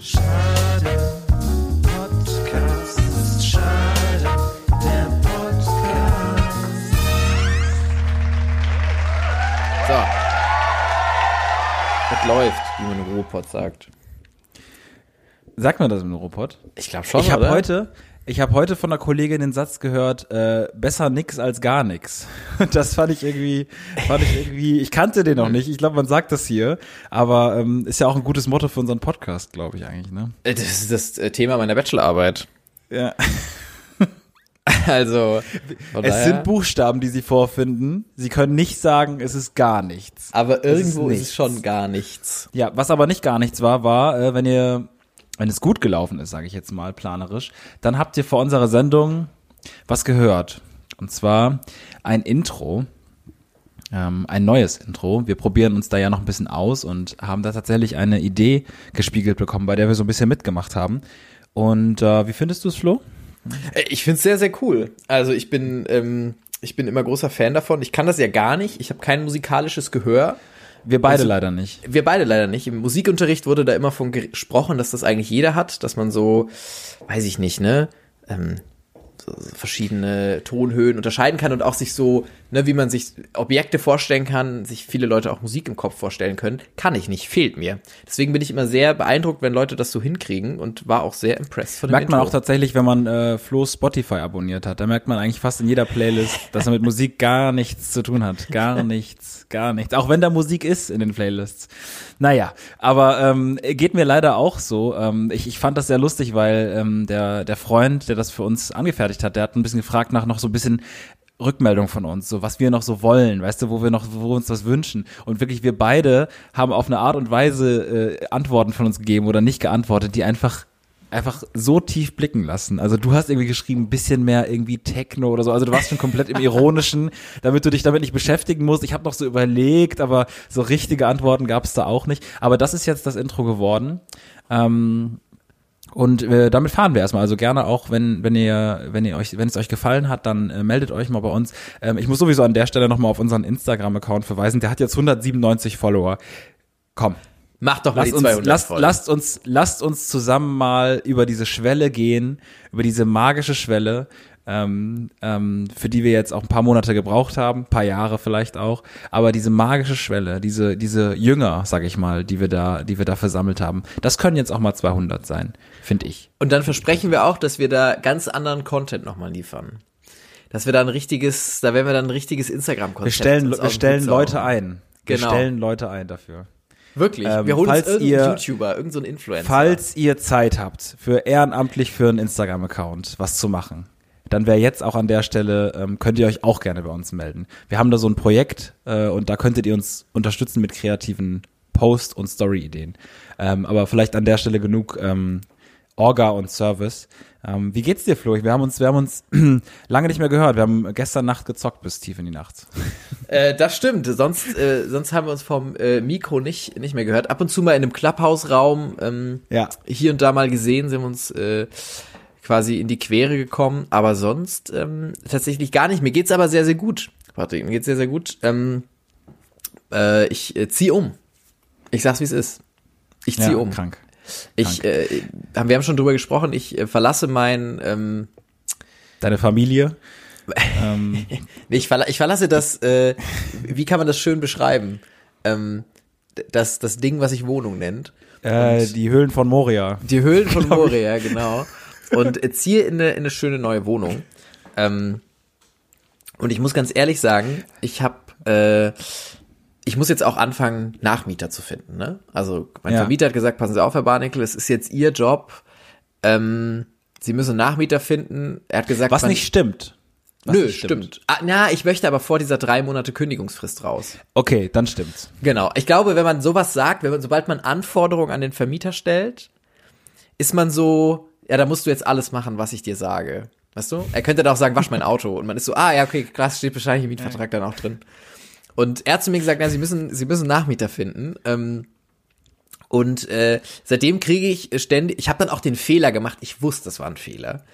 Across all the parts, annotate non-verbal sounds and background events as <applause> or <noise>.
Schade, Podcast, schade, der Podcast. So. Es läuft, wie man im Ruhrpott sagt. Sagt man das im Robot? Ich glaube schon, Ich habe heute, ich habe heute von einer Kollegin den Satz gehört, äh, besser nix als gar nix. <laughs> Das fand ich irgendwie, fand ich irgendwie, ich kannte den noch nicht. Ich glaube, man sagt das hier, aber ähm, ist ja auch ein gutes Motto für unseren Podcast, glaube ich eigentlich, ne? Äh, Das ist das äh, Thema meiner Bachelorarbeit. Ja. <laughs> Also, Es daher- sind Buchstaben, die sie vorfinden. Sie können nicht sagen, es ist gar nichts. aber irgendwo ist ist, es schon gar nichts. Ja, was aber nicht gar nichts war, war, äh, wenn ihr, wenn es gut gelaufen ist, sage ich jetzt mal planerisch, dann habt ihr vor unserer Sendung was gehört. Und zwar ein Intro, ähm, ein neues Intro. Wir probieren uns da ja noch ein bisschen aus und haben da tatsächlich eine Idee gespiegelt bekommen, bei der wir so ein bisschen mitgemacht haben. Und äh, wie findest du es, Flo? Äh, Ich find's sehr, sehr cool. Also ich bin, ähm, ich bin immer großer Fan davon. Ich kann das ja gar nicht. Ich habe kein musikalisches Gehör. Wir beide Also- leider nicht. Wir beide leider nicht. Im Musikunterricht wurde da immer von gesprochen, dass das eigentlich jeder hat, dass man so, weiß ich nicht, ne, ähm, so, verschiedene Tonhöhen unterscheiden kann und auch sich so, ne, wie man sich Objekte vorstellen kann, sich viele Leute auch Musik im Kopf vorstellen können, kann ich nicht, fehlt mir. Deswegen bin ich immer sehr beeindruckt, wenn Leute das so hinkriegen und war auch sehr impressed von dem Merkt man auch Intro. tatsächlich, wenn man äh, Flo Spotify abonniert hat. Da merkt man eigentlich fast in jeder Playlist, dass er mit Musik gar nichts zu tun hat. Gar <laughs> nichts, gar nichts. Auch wenn da Musik ist in den Playlists. Naja, aber ähm, geht mir leider auch so. Ähm, ich, ich fand das sehr lustig, weil ähm, der, der Freund, der das für uns angefertigt hat, der hat ein bisschen gefragt nach noch so ein bisschen Rückmeldung von uns, so was wir noch so wollen, weißt du, wo wir noch, wo uns was wünschen. Und wirklich, wir beide haben auf eine Art und Weise äh, Antworten von uns gegeben oder nicht geantwortet, die einfach einfach so tief blicken lassen. Also du hast irgendwie geschrieben, ein bisschen mehr irgendwie Techno oder so. Also du warst schon komplett im Ironischen, <laughs> damit du dich damit nicht beschäftigen musst. Ich habe noch so überlegt, aber so richtige Antworten gab es da auch nicht. Aber das ist jetzt das Intro geworden. Ähm, und äh, damit fahren wir erstmal. Also gerne auch, wenn, wenn ihr, wenn ihr euch, wenn es euch gefallen hat, dann äh, meldet euch mal bei uns. Ähm, ich muss sowieso an der Stelle nochmal auf unseren Instagram-Account verweisen. Der hat jetzt 197 Follower. Komm, Macht doch mal Lasst die uns, 200 lasst, voll. lasst uns, lasst uns zusammen mal über diese Schwelle gehen, über diese magische Schwelle, ähm, ähm, für die wir jetzt auch ein paar Monate gebraucht haben, ein paar Jahre vielleicht auch, aber diese magische Schwelle, diese, diese Jünger, sag ich mal, die wir da, die wir da versammelt haben, das können jetzt auch mal 200 sein, finde ich. Und dann versprechen wir auch, dass wir da ganz anderen Content nochmal liefern. Dass wir da ein richtiges, da werden wir dann ein richtiges Instagram-Konzept. Wir stellen, wir stellen Leute ein. Wir Genau. stellen Leute ein dafür. Wirklich. Ähm, wir holen falls uns irgendeinen ihr- YouTuber, irgendeinen so Influencer. Falls ihr Zeit habt, für ehrenamtlich für einen Instagram-Account was zu machen, dann wäre jetzt auch an der Stelle, ähm, könnt ihr euch auch gerne bei uns melden. Wir haben da so ein Projekt äh, und da könntet ihr uns unterstützen mit kreativen Post- und Story-Ideen. Ähm, aber vielleicht an der Stelle genug ähm, Orga und Service. Ähm, wie geht's dir, Flo? Wir haben uns, wir haben uns <clears throat> lange nicht mehr gehört. Wir haben gestern Nacht gezockt bis tief in die Nacht. <laughs> Äh, das stimmt. Sonst, äh, sonst haben wir uns vom äh, Mikro nicht, nicht mehr gehört. Ab und zu mal in einem Clubhouse-Raum ähm, Ja. hier und da mal gesehen, sind wir uns äh, quasi in die Quere gekommen. Aber sonst ähm, tatsächlich gar nicht. Mir geht's aber sehr, sehr gut. Patrick, mir geht's sehr, sehr gut. Ähm, äh, ich äh, ziehe um. Ich sag's, wie es ist. Ich ziehe Ja, um. krank. Ich, äh, wir haben schon drüber gesprochen, ich äh, verlasse mein, ähm, Deine Familie? <laughs> ähm, ich, verla ich verlasse das, äh, wie kann man das schön beschreiben? Ähm, das, das Ding, was sich Wohnung nennt. äh, die Höhlen von Moria. Die Höhlen von Moria, genau. Und ziehe in eine, in eine schöne neue Wohnung. Ähm, und ich muss ganz ehrlich sagen, ich habe, äh, ich muss jetzt auch anfangen, Nachmieter zu finden. Ne? Also mein Ja. Vermieter hat gesagt, passen Sie auf, Herr Barnickel, es ist jetzt Ihr Job. Ähm, Sie müssen Nachmieter finden. Er hat gesagt, Was man- nicht stimmt. Was Nö, nicht stimmt. Ah, na, ich möchte aber vor dieser drei Monate Kündigungsfrist raus. Okay, dann stimmt's. Genau. Ich glaube, wenn man sowas sagt, wenn man, sobald man Anforderungen an den Vermieter stellt, ist man so, ja, da musst du jetzt alles machen, was ich dir sage. Weißt du? Er könnte auch sagen, wasch mein Auto. Und man ist so, ah, ja, okay, krass, steht wahrscheinlich im Mietvertrag dann auch drin. Und er hat zu mir gesagt, na, sie müssen, sie müssen Nachmieter finden. Ähm, und äh, seitdem kriege ich ständig, ich habe dann auch den Fehler gemacht, ich wusste, das war ein Fehler.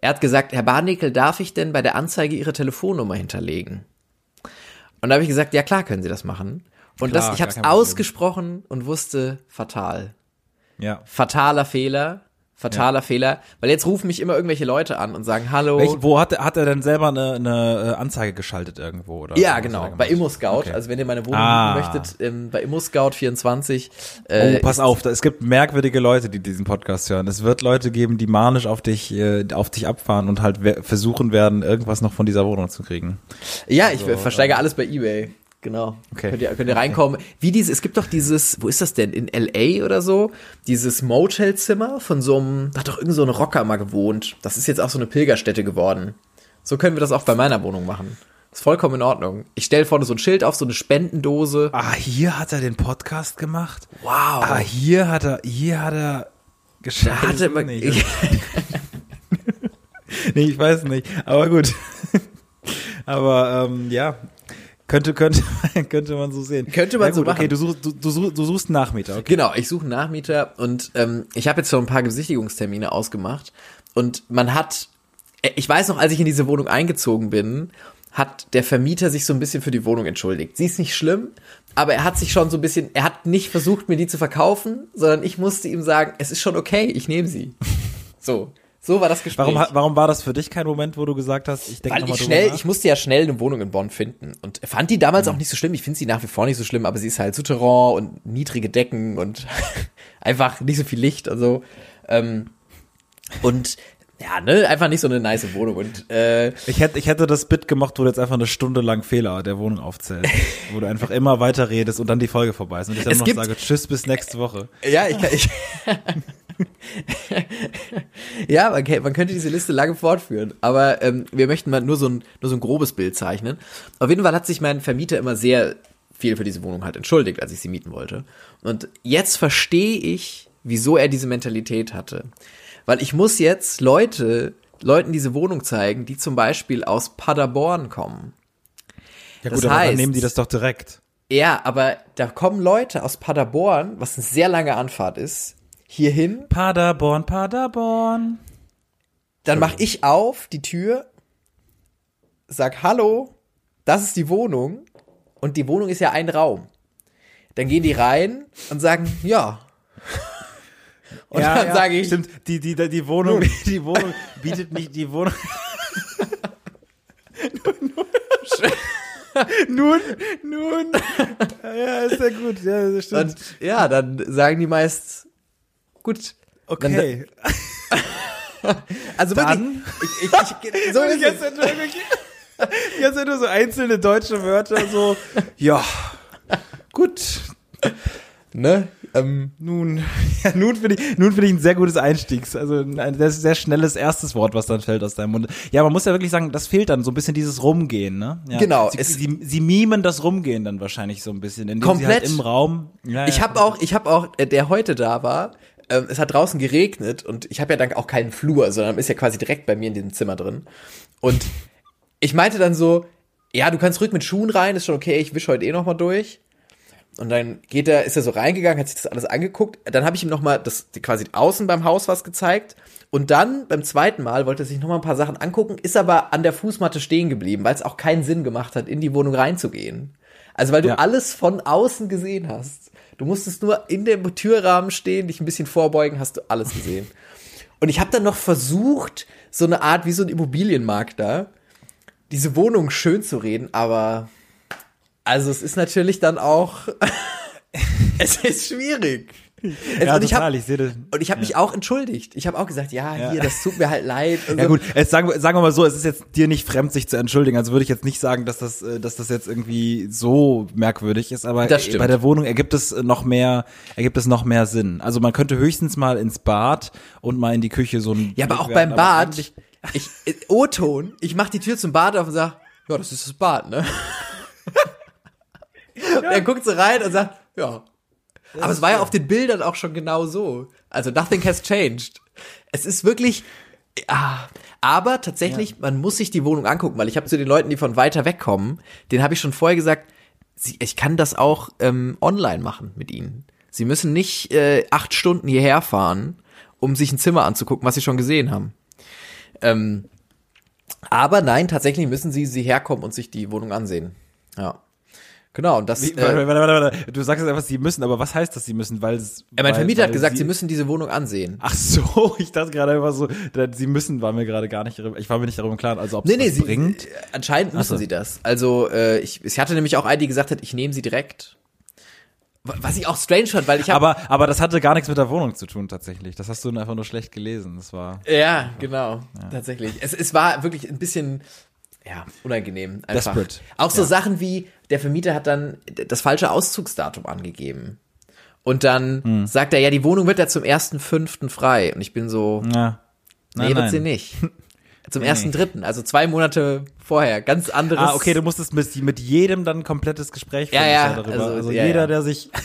Er hat gesagt, Herr Barnickel, darf ich denn bei der Anzeige Ihre Telefonnummer hinterlegen? Und da habe ich gesagt, ja klar können Sie das machen. Und Klar, das, ich habe es ausgesprochen und wusste, fatal. Ja. Fataler Fehler. Fataler Fehler. Weil jetzt rufen mich immer irgendwelche Leute an und sagen, hallo. Welch, wo hat, er- hat er denn selber eine, eine äh, Anzeige geschaltet irgendwo? Oder ja, genau. Bei? ImmoScout. Okay. Also wenn ihr meine Wohnung Ah. möchtet, ähm, bei ImmoScout24. Oh, Äh, pass auf, da- es gibt merkwürdige Leute, die diesen Podcast hören. Es wird Leute geben, die manisch auf dich, äh, auf dich abfahren und halt versuchen werden, irgendwas noch von dieser Wohnung zu kriegen. Ja, ich versteige alles bei eBay. Genau. Okay. Könnt ihr, könnt ihr reinkommen. Wie dieses, es gibt doch dieses, wo ist das denn? In LA oder so? Dieses Motelzimmer von so einem, da hat doch irgend so ein Rocker mal gewohnt. Das ist jetzt auch so eine Pilgerstätte geworden. So können wir das auch bei meiner Wohnung machen. Ist vollkommen in Ordnung. Ich stelle vorne so ein Schild auf, so eine Spendendose. Ah, hier hat er den Podcast gemacht? Wow. Ah, hier hat er, hier hat er hatte man, nicht. nee, ich weiß nicht. Aber gut. Aber ähm, ja, könnte könnte <laughs> könnte man so sehen. Könnte man ja, so gut, Okay, machen. du suchst du, du, suchst- du suchst einen Nachmieter. Okay. Genau, ich suche einen Nachmieter und ähm, ich habe jetzt schon ein paar Besichtigungstermine ausgemacht und man hat, äh, ich weiß noch, als ich in diese Wohnung eingezogen bin, hat der Vermieter sich so ein bisschen für die Wohnung entschuldigt. Sie ist nicht schlimm, aber er hat sich schon so ein bisschen, er hat nicht versucht, mir die zu verkaufen, sondern ich musste ihm sagen, es ist schon okay, ich nehme sie. So, so war das Gespräch. Warum, warum war das für dich kein Moment, wo du gesagt hast, ich denke nochmal ich schnell, nach? ich musste ja schnell eine Wohnung in Bonn finden und fand die damals auch nicht so schlimm. Ich finde sie nach wie vor nicht so schlimm, aber sie ist halt Souterrain und niedrige Decken und <laughs> einfach nicht so viel Licht und so. Ähm, und ja, ne, einfach nicht so eine nice Wohnung und äh, Ich hätte, ich hätte das Bit gemacht, wo du jetzt einfach eine Stunde lang Fehler der Wohnung aufzählst. wo du einfach immer weiter redest und dann die Folge vorbei ist. Und ich dann Es noch sage, tschüss, bis nächste Woche. ja, ich kann, ich <laughs> <laughs> ja, man, man könnte diese Liste lange fortführen, aber ähm, wir möchten mal nur so ein nur so ein grobes Bild zeichnen. Auf jeden Fall hat sich mein Vermieter immer sehr viel für diese Wohnung halt entschuldigt, als ich sie mieten wollte. Und jetzt verstehe ich, wieso er diese Mentalität hatte. Weil ich muss jetzt Leute, Leuten diese Wohnung zeigen, die zum Beispiel aus Paderborn kommen. Ja Das gut, dann heißt- nehmen die das doch direkt. Ja, aber da kommen Leute aus Paderborn, was eine sehr lange Anfahrt ist, hierhin. Paderborn, Paderborn. Dann mache ich auf die Tür, sag Hallo, das ist die Wohnung und die Wohnung ist ja ein Raum. Dann gehen die rein und sagen ja. Und dann sage ich, Stimmt, die, die, die Wohnung, <laughs> die Wohnung bietet nicht die Wohnung. <laughs> nun, nun. Ja, ist ja gut. Ja, das stimmt. und ja, dann sagen die meist gut. okay. <laughs> Also Dann- wirklich, ich, ich, ich, so ist. Jetzt sind nur wirklich- jetzt sind nur so einzelne deutsche Wörter so, ja, gut, Ne? Ähm, nun, <laughs> ja, nun finde ich, nun finde ich ein sehr gutes Einstiegs, also ein sehr, sehr schnelles erstes Wort, was dann fällt aus deinem Mund. Ja, man muss ja wirklich sagen, das fehlt dann so ein bisschen dieses Rumgehen, ne? Ja. Genau, Sie, sie, sie mimen das Rumgehen dann wahrscheinlich so ein bisschen, indem sie Komplett. halt im Raum. Ja, Ich ja. habe auch, ich habe auch, äh, der heute da war, ähm, es hat draußen geregnet und ich habe ja dann auch keinen Flur, sondern ist ja quasi direkt bei mir in diesem Zimmer drin. Und ich meinte dann so, ja, du kannst ruhig mit Schuhen rein, ist schon okay, ich wisch heute eh noch mal durch. Und dann geht er, ist er so reingegangen, hat sich das alles angeguckt. Dann habe ich ihm noch mal das quasi außen beim Haus was gezeigt. Und dann beim zweiten Mal wollte er sich noch mal ein paar Sachen angucken, ist aber an der Fußmatte stehen geblieben, weil es auch keinen Sinn gemacht hat, in die Wohnung reinzugehen. Also weil du Ja. alles von außen gesehen hast. Du musstest nur in dem Türrahmen stehen, dich ein bisschen vorbeugen, hast du alles gesehen. Und ich habe dann noch versucht, so eine Art wie so ein Immobilienmakler, diese Wohnung schön zu reden, aber also es ist natürlich dann auch, <laughs> es ist schwierig. Es, Ja, und ich habe ich das. und ich habe mich auch entschuldigt. Ich habe auch gesagt, ja, Ja. hier, das tut mir halt leid. und Ja so. gut, jetzt sagen, wir- sagen wir mal so, es ist jetzt dir nicht fremd, sich zu entschuldigen. Also würde ich jetzt nicht sagen, dass das, äh, dass das jetzt irgendwie so merkwürdig ist, aber bei der Wohnung ergibt es noch mehr, ergibt es noch mehr Sinn. Also man könnte höchstens mal ins Bad und mal in die Küche so ein Ja, aber auch werfen, beim Bad, ich, äh, O-Ton, ich mach die Tür zum Bad auf und sag, ja, das ist das Bad, ne? <laughs> Und er guckt so rein und sagt, ja. Aber es war ja auf den Bildern auch schon genau so. Also nothing has changed. Es ist wirklich, ah, aber tatsächlich, man muss sich die Wohnung angucken, weil ich habe zu den Leuten, die von weiter weg kommen, denen habe ich schon vorher gesagt, sie, ich kann das auch ähm, online machen mit ihnen. Sie müssen nicht äh, acht Stunden hierher fahren, um sich ein Zimmer anzugucken, was sie schon gesehen haben. Ähm, aber nein, tatsächlich müssen sie sie herkommen und sich die Wohnung ansehen. Ja. Genau, und das, Wie, äh, warte, warte, warte, warte. Du sagst jetzt einfach, sie müssen, aber was heißt das, sie müssen? Weil, es- ja, mein weil, Vermieter hat gesagt, sie, müssen diese Wohnung ansehen. Ach so, <laughs> ich dachte gerade einfach so, sie müssen, war mir gerade gar nicht, ich war mir nicht darüber im Klaren, also ob es Nee, nee, sie, bringt. äh, anscheinend müssen so. sie das. Also, äh, ich, ich hatte nämlich auch eine, die gesagt hat, ich nehme sie direkt. Wa- Was ich auch strange fand, weil ich habe Aber, aber das hatte gar nichts mit der Wohnung zu tun, tatsächlich. Das hast du einfach nur schlecht gelesen. Das war. Ja, genau, tatsächlich. Es, es war wirklich ein bisschen, ja, unangenehm. Einfach. Desperate. Auch so Sachen wie, der Vermieter hat dann das falsche Auszugsdatum angegeben. Und dann Hm. sagt er, ja, die Wohnung wird ja zum 1.5. frei. Und ich bin so, Ja. nee, wird sie nicht. <laughs> Zum 1.3., also zwei Monate vorher. Ganz anderes. Ah, okay, du musstest mit, mit jedem dann ein komplettes Gespräch Ja, führen ja, darüber. also, Also, ja, jeder, ja. der sich. <laughs>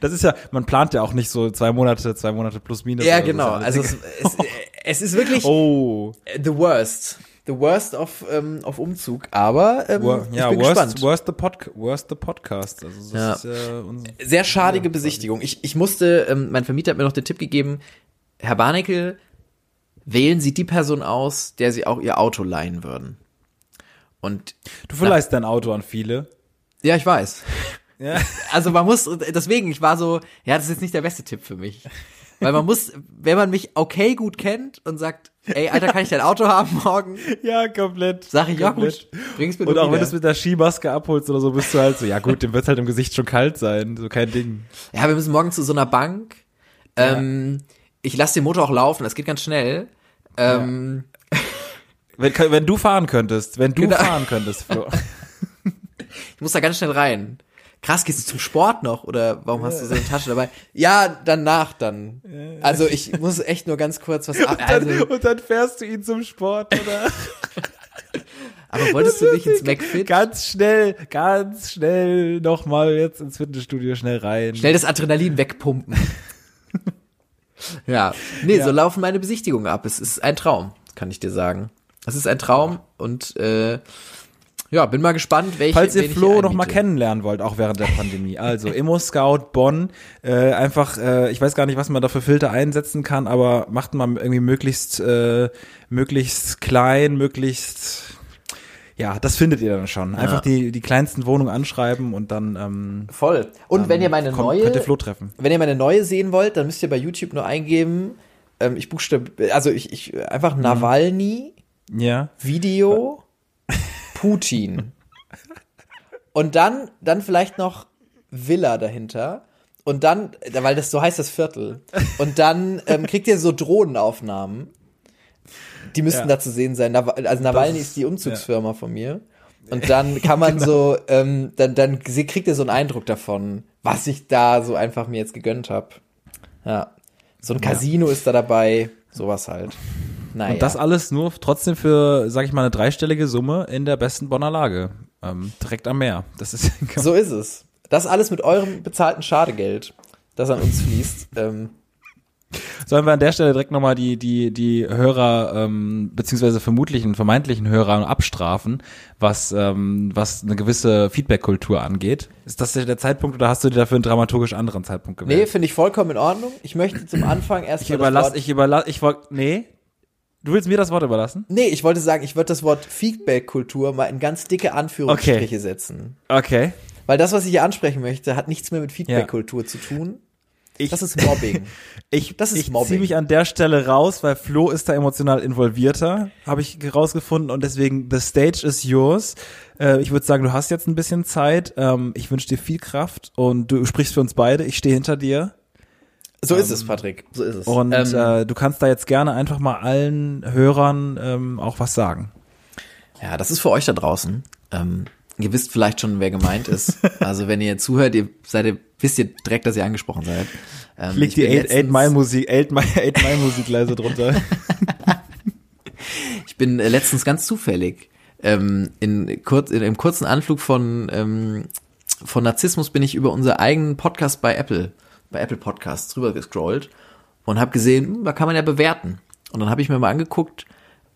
Das ist ja, man plant ja auch nicht so zwei Monate, zwei Monate plus minus. Ja, so. genau. Ist Also ja es, es, es ist wirklich <laughs> Oh. the worst. The worst of, ähm, auf Umzug. Aber ähm, Wor- ich Ja, bin worst, gespannt. worst, the pod, worst the podcast. Also das Ja. ist ja unser, Sehr schadige Besichtigung. Ich, ich musste, ähm, mein Vermieter hat mir noch den Tipp gegeben, Herr Barneckel, wählen Sie die Person aus, der Sie auch Ihr Auto leihen würden. Und Du verleihst dein Auto an viele. ja, ich weiß. <laughs> Ja. Also man muss, deswegen, ich war so, ja, das ist jetzt nicht der beste Tipp für mich. <laughs> Weil man muss, wenn man mich okay gut kennt und sagt, ey, Alter, kann ich dein Auto haben morgen? Ja, komplett. Sag ich, ja komplett. gut, bring's mir Und auch wenn du wieder. es mit der Skimaske abholst oder so, bist du halt so, ja gut, dem wird halt im Gesicht schon kalt sein. So kein Ding. Ja, wir müssen morgen zu so einer Bank. Ähm, ich lasse den Motor auch laufen, das geht ganz schnell. Ähm, Wenn, wenn du fahren könntest, wenn du Genau. fahren könntest, Flo. <laughs> Ich muss da ganz schnell rein. Krass, gehst du zum Sport noch oder warum hast du so eine Tasche dabei? Ja, danach dann. Also ich muss echt nur ganz kurz was. <laughs> Dann, Also, und dann fährst du ihn zum Sport, oder? <laughs> aber wolltest du nicht ins McFit? Ganz schnell, ganz schnell nochmal jetzt ins Fitnessstudio schnell rein. Schnell das Adrenalin wegpumpen. <laughs> ja, nee, so laufen meine Besichtigungen ab. Es ist ein Traum, kann ich dir sagen. Es ist ein Traum und äh, ja, bin mal gespannt, welche. Falls ihr Flo noch mal kennenlernen wollt, auch während der Pandemie. Also Immo Scout Bonn, äh, einfach, äh, ich weiß gar nicht, was man da für Filter einsetzen kann, aber macht mal irgendwie möglichst, äh, möglichst klein, möglichst, ja, das findet ihr dann schon. Einfach die, die kleinsten Wohnungen anschreiben und dann, ähm, Voll. Und wenn ihr meine kommt, neue, könnt ihr Flo treffen. wenn ihr meine neue sehen wollt, dann müsst ihr bei YouTube nur eingeben, ähm, ich buchstab, also ich, ich Mhm. einfach Nawalny Ja. Video Putin. Und dann, dann vielleicht noch Villa dahinter. Und dann, weil das so heißt das Viertel. Und dann ähm, kriegt ihr so Drohnenaufnahmen. Die müssten Ja. da zu sehen sein. Also Nawalny ist- die Umzugsfirma von mir. Und dann kann man <laughs> so, ähm, dann, dann kriegt ihr so einen Eindruck davon, was ich da so einfach mir jetzt gegönnt habe. Ja. So ein Casino ist da dabei, sowas halt. Naja. Und das alles nur trotzdem für, sag ich mal, eine dreistellige Summe in der besten Bonner Lage. Ähm, direkt am Meer. Das ist, <laughs> So ist es. Das alles mit eurem bezahlten Schadegeld, das an uns fließt. Ähm, Sollen wir an der Stelle direkt nochmal die, die, die Hörer, ähm, beziehungsweise vermutlichen, vermeintlichen Hörer abstrafen, was, ähm, was eine gewisse Feedback-Kultur angeht? Ist das der Zeitpunkt oder hast du dir dafür einen dramaturgisch anderen Zeitpunkt nee, gewählt? finde ich vollkommen in Ordnung. Ich möchte zum Anfang erst ich überlasse, ich überlasse, ich wollte, nee. Du willst mir das Wort überlassen? Nee, ich wollte sagen, ich würde das Wort Feedback-Kultur mal in ganz dicke Anführungsstriche Okay. setzen. Okay. Weil das, was ich hier ansprechen möchte, hat nichts mehr mit Feedback-Kultur zu tun. Ich, Das ist Mobbing. <laughs> ich, das ist ich Mobbing. ziehe mich an der Stelle raus, weil Flo ist da emotional involvierter, habe ich rausgefunden und deswegen the stage is yours. Äh, ich würde sagen, du hast jetzt ein bisschen Zeit. Ähm, ich wünsche dir viel Kraft und du sprichst für uns beide. Ich stehe hinter dir. So ist es, Patrick. So ist es. Und ähm, äh, du kannst da jetzt gerne einfach mal allen Hörern ähm, auch was sagen. Ja, das ist für euch da draußen. Ähm, ihr wisst vielleicht schon, wer gemeint ist. <laughs> Also wenn ihr zuhört, ihr seid ihr, wisst ihr direkt, dass ihr angesprochen seid. Ähm, ich die bin 8 letztens- Mile Musik, 8 <laughs> Mile, 8 Mile Musik leise drunter. <laughs> Ich bin äh, letztens ganz zufällig ähm, in, kurz, in einem kurzen Anflug von, ähm, von Narzissmus bin ich über unser eigenen Podcast bei Apple, bei Apple Podcasts drüber gescrollt und habe gesehen, hm, da kann man ja bewerten. Und dann habe ich mir mal angeguckt,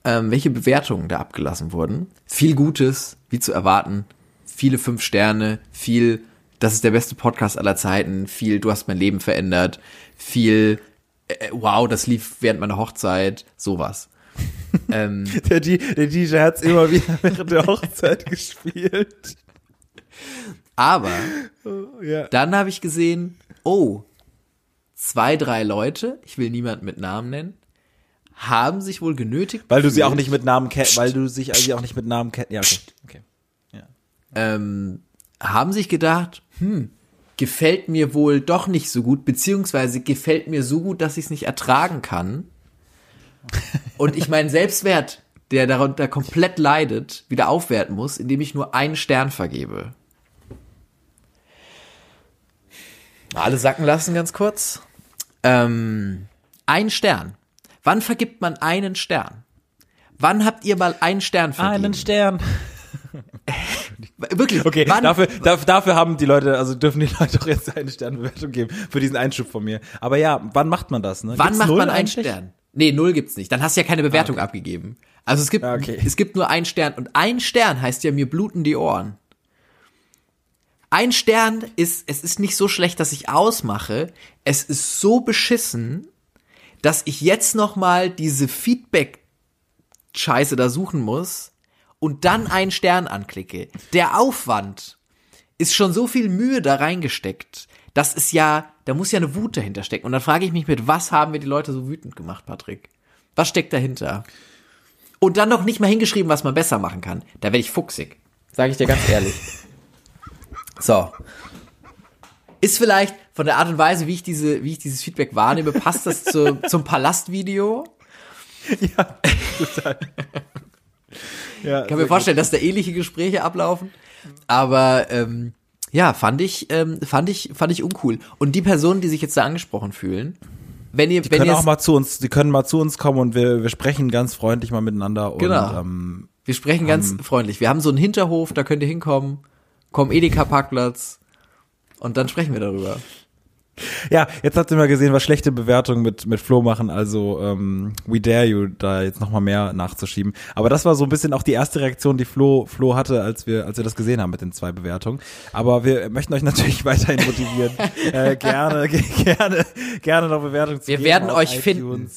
ähm, welche Bewertungen da abgelassen wurden. Viel Gutes, wie zu erwarten, viele fünf Sterne, viel, das ist der beste Podcast aller Zeiten, viel, du hast mein Leben verändert, viel, äh, wow, das lief während meiner Hochzeit, sowas. <laughs> ähm, Der, D- der DJ hat's immer wieder <laughs> während der Hochzeit gespielt. Aber Ja. dann habe ich gesehen, oh, zwei, drei Leute, ich will niemanden mit Namen nennen, haben sich wohl genötigt. Weil du sie auch nicht mit Namen kennst, weil du sich sie auch nicht mit Namen kennst. Ja, okay. okay. ähm, haben sich gedacht, hm, gefällt mir wohl doch nicht so gut, beziehungsweise gefällt mir so gut, dass ich es nicht ertragen kann. Und ich meinen Selbstwert, der darunter komplett leidet, wieder aufwerten muss, indem ich nur einen Stern vergebe. Mal alle sacken lassen ganz kurz. Ähm, ein Stern. Wann vergibt man einen Stern? Wann habt ihr mal einen Stern vergeben? Einen Stern. <laughs> Wirklich. Okay, wann, dafür, dafür, haben die Leute, also dürfen die Leute doch jetzt eine Sternbewertung geben für diesen Einschub von mir. Aber ja, wann macht man das? Ne? Wann Gibt's macht man einen eigentlich? Stern? Nee, null gibt's nicht. Dann hast du ja keine Bewertung abgegeben. Also es gibt, Ah, okay. es gibt nur einen Stern. Und ein Stern heißt ja, mir bluten die Ohren. Ein Stern ist, es ist nicht so schlecht, dass ich ausmache. Es ist so beschissen, dass ich jetzt noch mal diese Feedback-Scheiße da suchen muss und dann einen Stern anklicke. Der Aufwand ist schon so viel Mühe da reingesteckt. Das ist ja, da muss ja eine Wut dahinter stecken. Und dann frage ich mich mit, was haben wir die Leute so wütend gemacht, Patrick? Was steckt dahinter? Und dann noch nicht mal hingeschrieben, was man besser machen kann. Da werde ich fuchsig. Sage ich dir ganz ehrlich. <laughs> So. Ist vielleicht von der Art und Weise, wie ich diese, wie ich dieses Feedback wahrnehme, passt das zu, <laughs> zum Palastvideo? Ja, Ich kann mir vorstellen, dass da ähnliche Gespräche ablaufen. Aber ähm, ja, fand ich, ähm, fand ich, fand ich uncool. Und die Personen, die sich jetzt da angesprochen fühlen, wenn ihr, Die wenn können auch mal zu uns, die können mal zu uns kommen und wir, wir sprechen ganz freundlich mal miteinander und Genau. ähm, wir sprechen ganz freundlich. Wir haben so einen Hinterhof, da könnt ihr hinkommen, kommen Edeka Parkplatz und dann sprechen wir darüber. Ja, jetzt habt ihr mal gesehen, was schlechte Bewertungen mit, mit Flo machen, also ähm, We Dare You, da jetzt nochmal mehr nachzuschieben. Aber das war so ein bisschen auch die erste Reaktion, die Flo, Flo hatte, als wir, als wir das gesehen haben mit den zwei Bewertungen. Aber wir möchten euch natürlich <laughs> weiterhin motivieren, äh, gerne, ge- <laughs> gerne, gerne noch Bewertungen zu Wir geben werden auf euch iTunes. finden.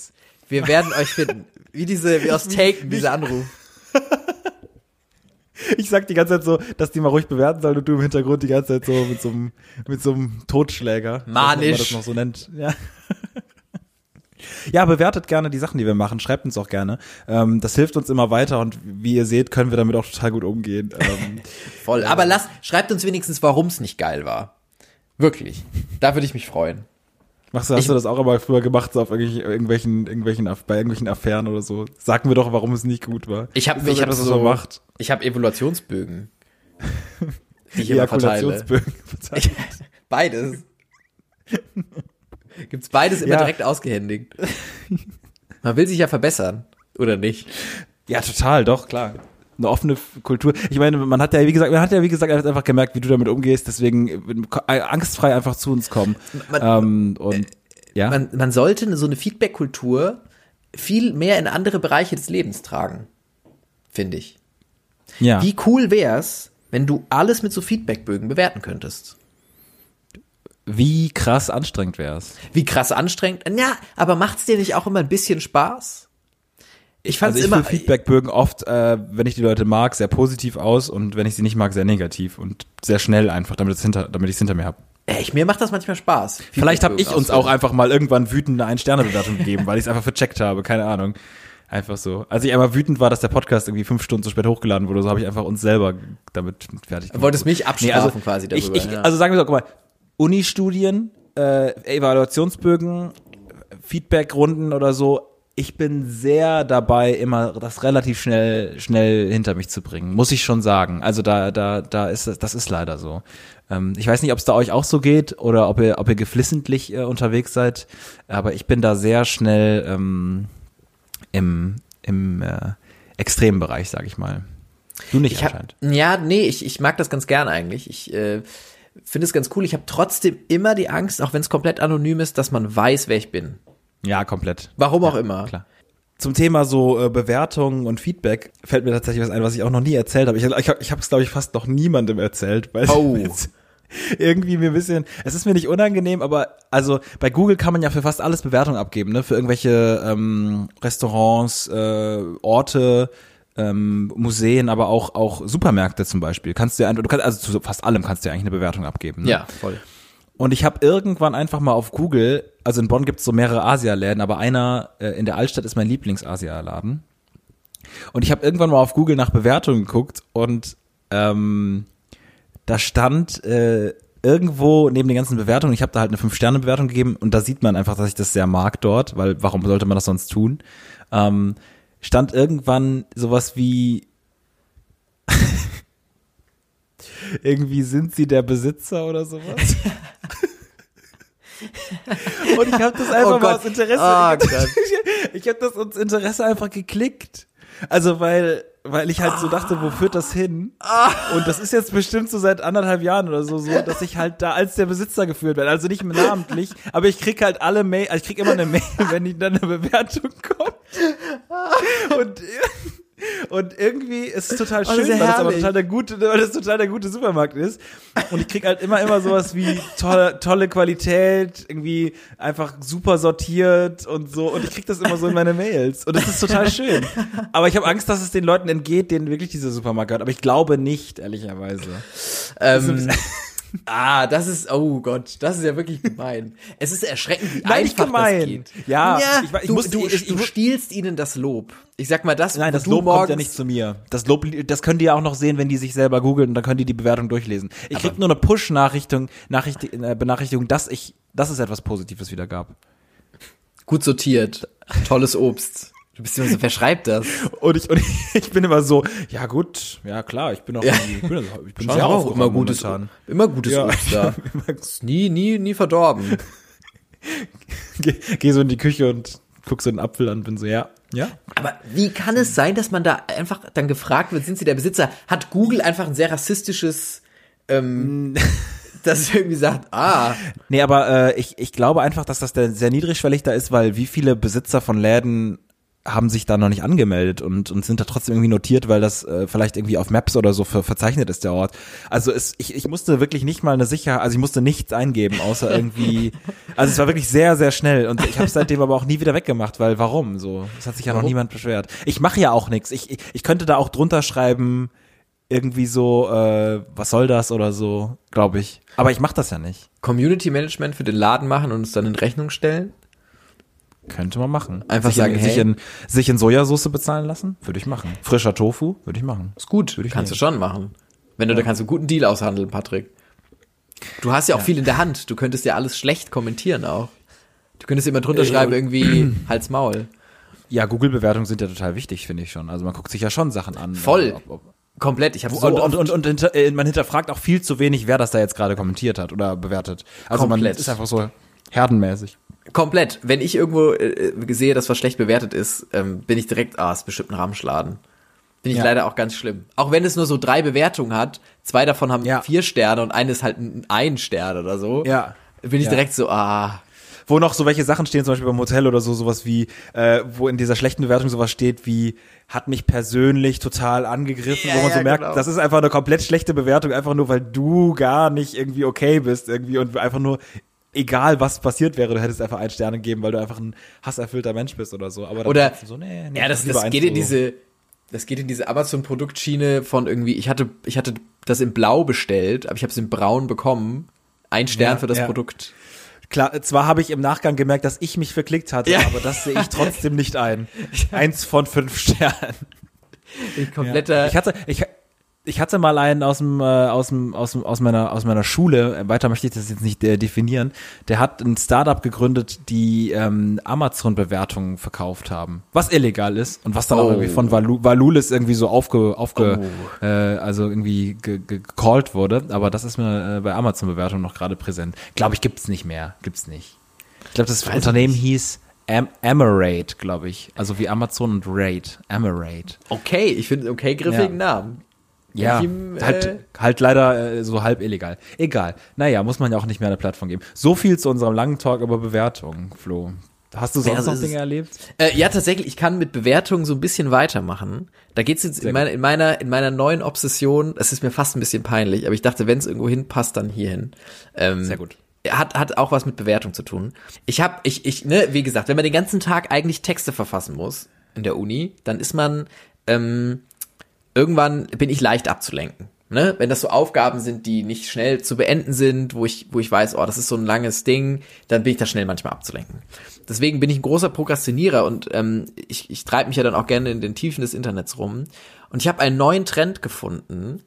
Wir werden euch finden. Wie diese, wie aus <laughs> Taken, dieser Anruf. Ich sag die ganze Zeit so, dass die mal ruhig bewerten sollen und du im Hintergrund die ganze Zeit so mit so einem, mit so einem Totschläger. Manisch. Wie man das noch so nennt. Ja. Ja, bewertet gerne die Sachen, die wir machen. Schreibt uns auch gerne. Ähm, das hilft uns immer weiter und wie ihr seht, können wir damit auch total gut umgehen. <laughs> Ähm, Voll. Aber lasst, schreibt uns wenigstens, warum es nicht geil war. Wirklich. Da würde ich mich freuen. Machst du, hast Ich- du das auch immer früher gemacht, so auf irgendwelchen, irgendwelchen, bei irgendwelchen Affären oder so? Sag mir doch, warum es nicht gut war. Ich habe ich hab etwas, was so, macht? ich habe Evaluationsbögen. <laughs> Die ich immer verteile. <laughs> <laughs> Beides. Gibt's beides immer Ja. direkt ausgehändigt. Man will sich ja verbessern, oder nicht? Ja, total, doch, klar. Eine offene Kultur. Ich meine, man hat ja, wie gesagt, man hat ja, wie gesagt, einfach gemerkt, wie du damit umgehst, deswegen äh, angstfrei einfach zu uns kommen. Man- ähm, und, ja. Man, man sollte so eine Feedback-Kultur viel mehr in andere Bereiche des Lebens tragen, finde ich. ja. Wie cool wär's, wenn du alles mit so Feedbackbögen bewerten könntest? Wie krass anstrengend wär's. Wie krass anstrengend. Ja, aber macht's dir nicht auch immer ein bisschen Spaß? Ich fand's Also ich immer. Feedbackbögen oft, äh, wenn ich die Leute mag, sehr positiv aus und wenn ich sie nicht mag, sehr negativ und sehr schnell einfach, damit es hinter, damit ich es hinter mir habe. Echt, mir macht das manchmal Spaß. Vielleicht habe ich uns auch einfach mal irgendwann wütend eine Ein-Sterne-Bewertung gegeben, weil ich es einfach vercheckt habe, keine Ahnung. Einfach so. Als ich einmal wütend war, dass der Podcast irgendwie fünf Stunden zu spät hochgeladen wurde, so habe ich einfach uns selber damit fertig gemacht. Du wolltest mich abstrafen also, quasi ich, darüber. ich, ja. Also sagen wir so, guck mal, Uni-Studien, äh, Evaluationsbögen, Feedbackrunden oder so, ich bin sehr dabei, immer das relativ schnell, schnell hinter mich zu bringen, muss ich schon sagen. Also da, da, da ist das, das ist leider so. Ähm, ich weiß nicht, ob es da euch auch so geht oder ob ihr, ob ihr geflissentlich äh, unterwegs seid, aber ich bin da sehr schnell ähm, im, im äh, extremen Bereich, sag ich mal. Du nicht Ich hab, anscheinend. ja, nee, ich, ich mag das ganz gern eigentlich. Ich äh, finde es ganz cool. Ich habe trotzdem immer die Angst, auch wenn es komplett anonym ist, dass man weiß, wer ich bin. Ja, komplett. Warum auch immer. Klar. Zum Thema so äh, Bewertungen und Feedback fällt mir tatsächlich was ein, was ich auch noch nie erzählt habe. Ich, ich, hab- ich habe es, glaube ich, fast noch niemandem erzählt, weil Oh. <laughs> irgendwie mir ein bisschen, es ist mir nicht unangenehm, aber also bei Google kann man ja für fast alles Bewertungen abgeben, ne? Für irgendwelche ähm, Restaurants, äh, Orte, ähm, Museen, aber auch auch Supermärkte zum Beispiel. Kannst du ja, du kannst, also zu fast allem kannst du ja eigentlich eine Bewertung abgeben. Ne? Ja, voll. Und ich habe irgendwann einfach mal auf Google, also in Bonn gibt's so mehrere Asialäden, aber einer äh, in der Altstadt ist mein Lieblings-Asialaden. Und ich habe irgendwann mal auf Google nach Bewertungen geguckt und ähm, da stand äh, irgendwo neben den ganzen Bewertungen, ich habe da halt eine 5-Sterne-Bewertung gegeben und da sieht man einfach, dass ich das sehr mag dort, weil warum sollte man das sonst tun? Ähm, stand irgendwann sowas wie <laughs> irgendwie sind sie der Besitzer oder sowas. <laughs> <laughs> Und ich habe das einfach Oh mal aus Interesse. Oh. Ich habe das aus Interesse einfach geklickt. Also weil weil ich halt so dachte, wo führt das hin? Und das ist jetzt bestimmt so seit anderthalb Jahren oder so, so, dass ich halt da als der Besitzer geführt werde. Also nicht namentlich, aber ich krieg halt alle Mail, also ich krieg immer eine Mail, <laughs> wenn die dann eine Bewertung kommt. Und und irgendwie ist es total das schön, ja weil das aber total der gute, weil das total der gute Supermarkt ist. Und ich krieg halt immer, immer sowas wie tolle, tolle Qualität, irgendwie einfach super sortiert und so. Und ich krieg das immer so in meine Mails. Und das ist total schön. Aber ich habe Angst, dass es den Leuten entgeht, denen wirklich dieser Supermarkt gehört. Aber ich glaube nicht, ehrlicherweise. Ähm, <laughs> ah, das ist, oh Gott, das ist ja wirklich gemein. Es ist erschreckend, wie Nein, einfach gemein. das geht. Ja, ja ich ich du, muss- du, ich- du stiehlst ihnen das Lob. Ich sag mal, das, Nein, das Lob kommt ja nicht zu mir. Das Lob, das können die ja auch noch sehen, wenn die sich selber googeln und dann können die die Bewertung durchlesen. Ich krieg nur eine Push-Nachrichtung, Nachricht, äh, Benachrichtigung, dass ich, dass es etwas Positives wieder gab. gut sortiert, tolles Obst. Du bist immer so, wer schreibt das? Und ich, und ich, <laughs> ich bin immer so, ja gut, ja klar, ich bin auch, Ja. ich bin, ich bin sehr auch immer gutes, momentan. immer gutes Ja. Ist <laughs> nie, nie, nie verdorben. <laughs> Geh, geh so in die Küche und guck so einen Apfel an, bin so, ja, ja. Aber wie kann es sein, dass man da einfach dann gefragt wird, sind Sie der Besitzer? Hat Google einfach ein sehr rassistisches, ähm, dass es irgendwie sagt, ah, Nee, aber äh, ich, ich glaube einfach, dass das der, sehr niedrigschwellig da ist, weil wie viele Besitzer von Läden haben sich da noch nicht angemeldet und, und sind da trotzdem irgendwie notiert, weil das äh, vielleicht irgendwie auf Maps oder so ver verzeichnet ist, der Ort. Also es, ich, ich musste wirklich nicht mal eine Sicherheit, also ich musste nichts eingeben, außer <laughs> irgendwie, also es war wirklich sehr, sehr schnell und ich habe es seitdem aber auch nie wieder weggemacht, weil warum so? Es hat sich ja noch Warum? niemand beschwert. Ich mache ja auch nichts. Ich, ich, ich könnte da auch drunter schreiben, irgendwie so, äh, was soll das oder so, glaube ich. Aber ich mache das ja nicht. Community Management für den Laden machen und uns dann in Rechnung stellen? Könnte man machen. Einfach sich sagen, in, hey. sich, in, sich in Sojasauce bezahlen lassen? Würde ich machen. Frischer Tofu? Würde ich machen. Ist gut, Würde ich kannst du nehmen. schon machen. Wenn du, da kannst du einen guten Deal aushandeln, Patrick. Du hast ja auch viel in der Hand. Du könntest ja alles schlecht kommentieren auch. Du könntest immer drunter schreiben, irgendwie <clears throat> Hals Maul. Ja, Google-Bewertungen sind ja total wichtig, finde ich schon. Also man guckt sich ja schon Sachen an. Voll. Ob- ob- Komplett. Ich habe so und, oft, und, und, und hinter, äh, man hinterfragt auch viel zu wenig, wer das da jetzt gerade kommentiert hat oder bewertet. Also Komplett. man ist einfach so herdenmäßig. Komplett. Wenn ich irgendwo äh, sehe, dass was schlecht bewertet ist, ähm, bin ich direkt, ah, ist bestimmt ein Ramschladen. Bin ich Ja. leider auch ganz schlimm. Auch wenn es nur so drei Bewertungen hat, zwei davon haben Ja. vier Sterne und eine ist halt ein, ein Stern oder so. Ja. Bin ich Ja. direkt so, ah, Wo noch so welche Sachen stehen, zum Beispiel beim Hotel oder so, sowas wie, äh, wo in dieser schlechten Bewertung sowas steht wie, hat mich persönlich total angegriffen, Ja, wo man ja, so merkt, genau. das ist einfach eine komplett schlechte Bewertung, einfach nur, weil du gar nicht irgendwie okay bist irgendwie und einfach nur, egal was passiert wäre, du hättest einfach einen Stern gegeben, weil du einfach ein hasserfüllter Mensch bist oder so. Aber Oder, so, nee, nee, ja, das, das geht in diese, das geht in diese Amazon-Produktschiene von irgendwie, ich hatte, ich hatte das in Blau bestellt, aber ich habe es in Braun bekommen. Ein Stern Ja, für das ja. Produkt. Klar, zwar habe ich im Nachgang gemerkt, dass ich mich verklickt hatte, Ja. aber das sehe ich trotzdem nicht ein. <laughs> Eins von fünf Sternen. Ein kompletter, Ich hatte, ich, ich hatte mal einen aus dem, äh, aus dem, aus dem, aus meiner, aus meiner Schule. äh, Weiter möchte ich das jetzt nicht äh, definieren. Der hat ein Startup gegründet, die ähm, Amazon-Bewertungen verkauft haben, was illegal ist und was dann auch Oh. irgendwie von Valu Valulis irgendwie so aufge, aufge, äh, also irgendwie ge, ge gecallt wurde. Aber das ist mir äh, bei Amazon-Bewertungen noch gerade präsent. Glaube ich, gibt's nicht mehr, gibt's nicht. Ich glaube, das Weiß Unternehmen ich hieß Am glaube ich. Also wie Amazon und Rate. Amerate. okay, ich finde, okay, griffigen Namen. Ja, Ich ihm, äh, halt, halt leider äh, so halb illegal. Egal. Naja, muss man ja auch nicht mehr eine Plattform geben. So viel zu unserem langen Talk über Bewertungen, Flo. Hast du sonst Ja, so noch Dinge erlebt? Äh, ja, tatsächlich, ich kann mit Bewertungen so ein bisschen weitermachen. Da geht's jetzt in meiner, in meiner, in meiner neuen Obsession, es ist mir fast ein bisschen peinlich, aber ich dachte, wenn es irgendwo hinpasst, dann hierhin. Ähm, Sehr gut. Hat, hat auch was mit Bewertung zu tun. Ich habe, ich, ich, ne, wie gesagt, wenn man den ganzen Tag eigentlich Texte verfassen muss in der Uni, dann ist man ähm, irgendwann bin ich leicht abzulenken. Ne? Wenn das so Aufgaben sind, die nicht schnell zu beenden sind, wo ich, wo ich weiß, oh, das ist so ein langes Ding, dann bin ich da schnell manchmal abzulenken. Deswegen bin ich ein großer Prokrastinierer und ähm, ich, ich treibe mich ja dann auch gerne in den Tiefen des Internets rum. Und ich habe einen neuen Trend gefunden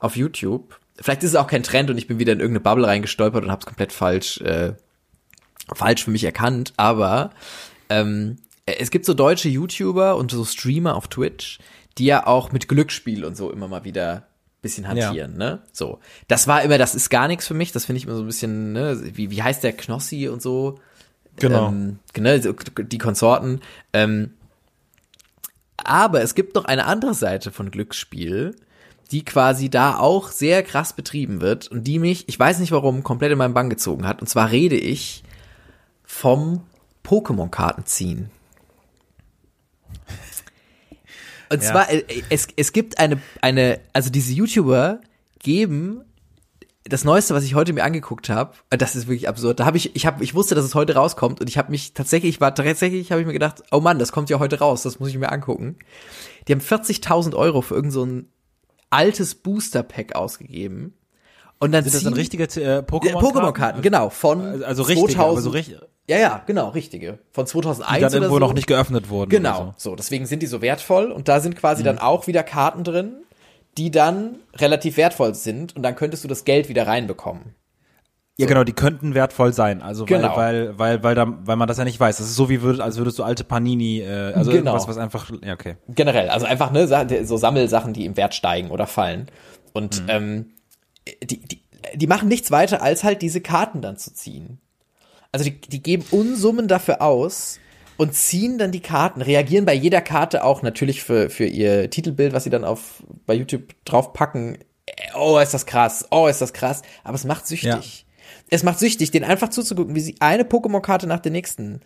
auf YouTube. Vielleicht ist es auch kein Trend und ich bin wieder in irgendeine Bubble reingestolpert und habe es komplett falsch, äh, falsch für mich erkannt. Aber ähm, es gibt so deutsche YouTuber und so Streamer auf Twitch, die ja auch mit Glücksspiel und so immer mal wieder bisschen hantieren, ne? So. Das war immer, das ist gar nichts für mich, das finde ich immer so ein bisschen, ne, wie, wie heißt der Knossi und so? Genau. Ähm, genau, die Konsorten. Ähm, aber es gibt noch eine andere Seite von Glücksspiel, die quasi da auch sehr krass betrieben wird und die mich, ich weiß nicht warum, komplett in meinen Bann gezogen hat. Und zwar rede ich vom Pokémon-Karten ziehen. Und Ja. zwar, äh, es, es gibt eine, eine, also diese YouTuber geben das Neueste, was ich heute mir angeguckt habe, das ist wirklich absurd. Da habe ich, ich habe, ich wusste, dass es heute rauskommt und ich habe mich tatsächlich, war tatsächlich, habe ich mir gedacht, oh Mann, das kommt ja heute raus, das muss ich mir angucken. Die haben 40.000 Euro für irgend so ein altes Booster Pack ausgegeben und dann Sind das dann richtige äh, Ja, Pokémon-Karten? Pokémon-Karten, genau, von Also richtige, 2000, aber so richtig, ja, ja, genau, richtige, von 2001 die dann irgendwo so. noch nicht geöffnet wurden. Genau, Oder so. Deswegen sind die so wertvoll und da sind quasi Mhm. dann auch wieder Karten drin, die dann relativ wertvoll sind und dann könntest du das Geld wieder reinbekommen. so. Ja, genau, die könnten wertvoll sein. Also Genau. weil, weil, weil, weil, da, weil man das ja nicht weiß. Das ist so wie würd, als würdest du alte Panini, äh, also Genau. irgendwas, was einfach, ja, okay. Generell, also einfach ne, so Sammelsachen, die im Wert steigen oder fallen. Und Mhm. ähm, die, die, die machen nichts weiter, als halt diese Karten dann zu ziehen. Also die, die geben Unsummen dafür aus und ziehen dann die Karten, reagieren bei jeder Karte auch natürlich für, für ihr Titelbild, was sie dann auf bei YouTube draufpacken. Oh, ist das krass, oh, ist das krass. Aber es macht süchtig. Es macht süchtig, den einfach zuzugucken, wie sie eine Pokémon-Karte nach der nächsten.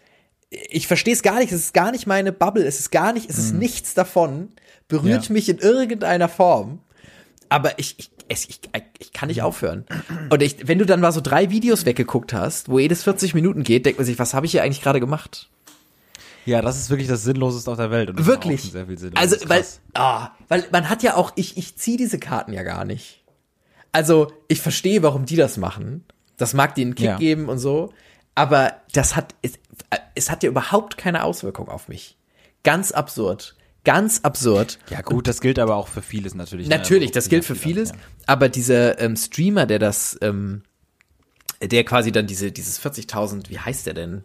Ich verstehe es gar nicht, es ist gar nicht meine Bubble, es ist gar nicht, es ist nichts davon, berührt Ja. mich in irgendeiner Form. Aber ich, ich, ich, ich kann nicht aufhören. Und ich, wenn du dann mal so drei Videos weggeguckt hast, wo jedes 40 Minuten geht, denkt man sich, was habe ich hier eigentlich gerade gemacht? Ja, das ist wirklich das Sinnloseste auf der Welt. Und Wirklich. Also, weil, ah, weil man hat ja auch, ich, ich ziehe diese Karten ja gar nicht. Also, ich verstehe, warum die das machen. Das mag denen einen Kick Ja. geben und so. Aber das hat, es, es hat ja überhaupt keine Auswirkung auf mich. Ganz absurd. Ganz absurd. Ja gut, das gilt aber auch für vieles natürlich. ne? Natürlich, Also, das gilt für vieles. ja. Aber dieser ähm, Streamer, der das, ähm, der quasi dann diese, dieses 40.000, wie heißt der denn?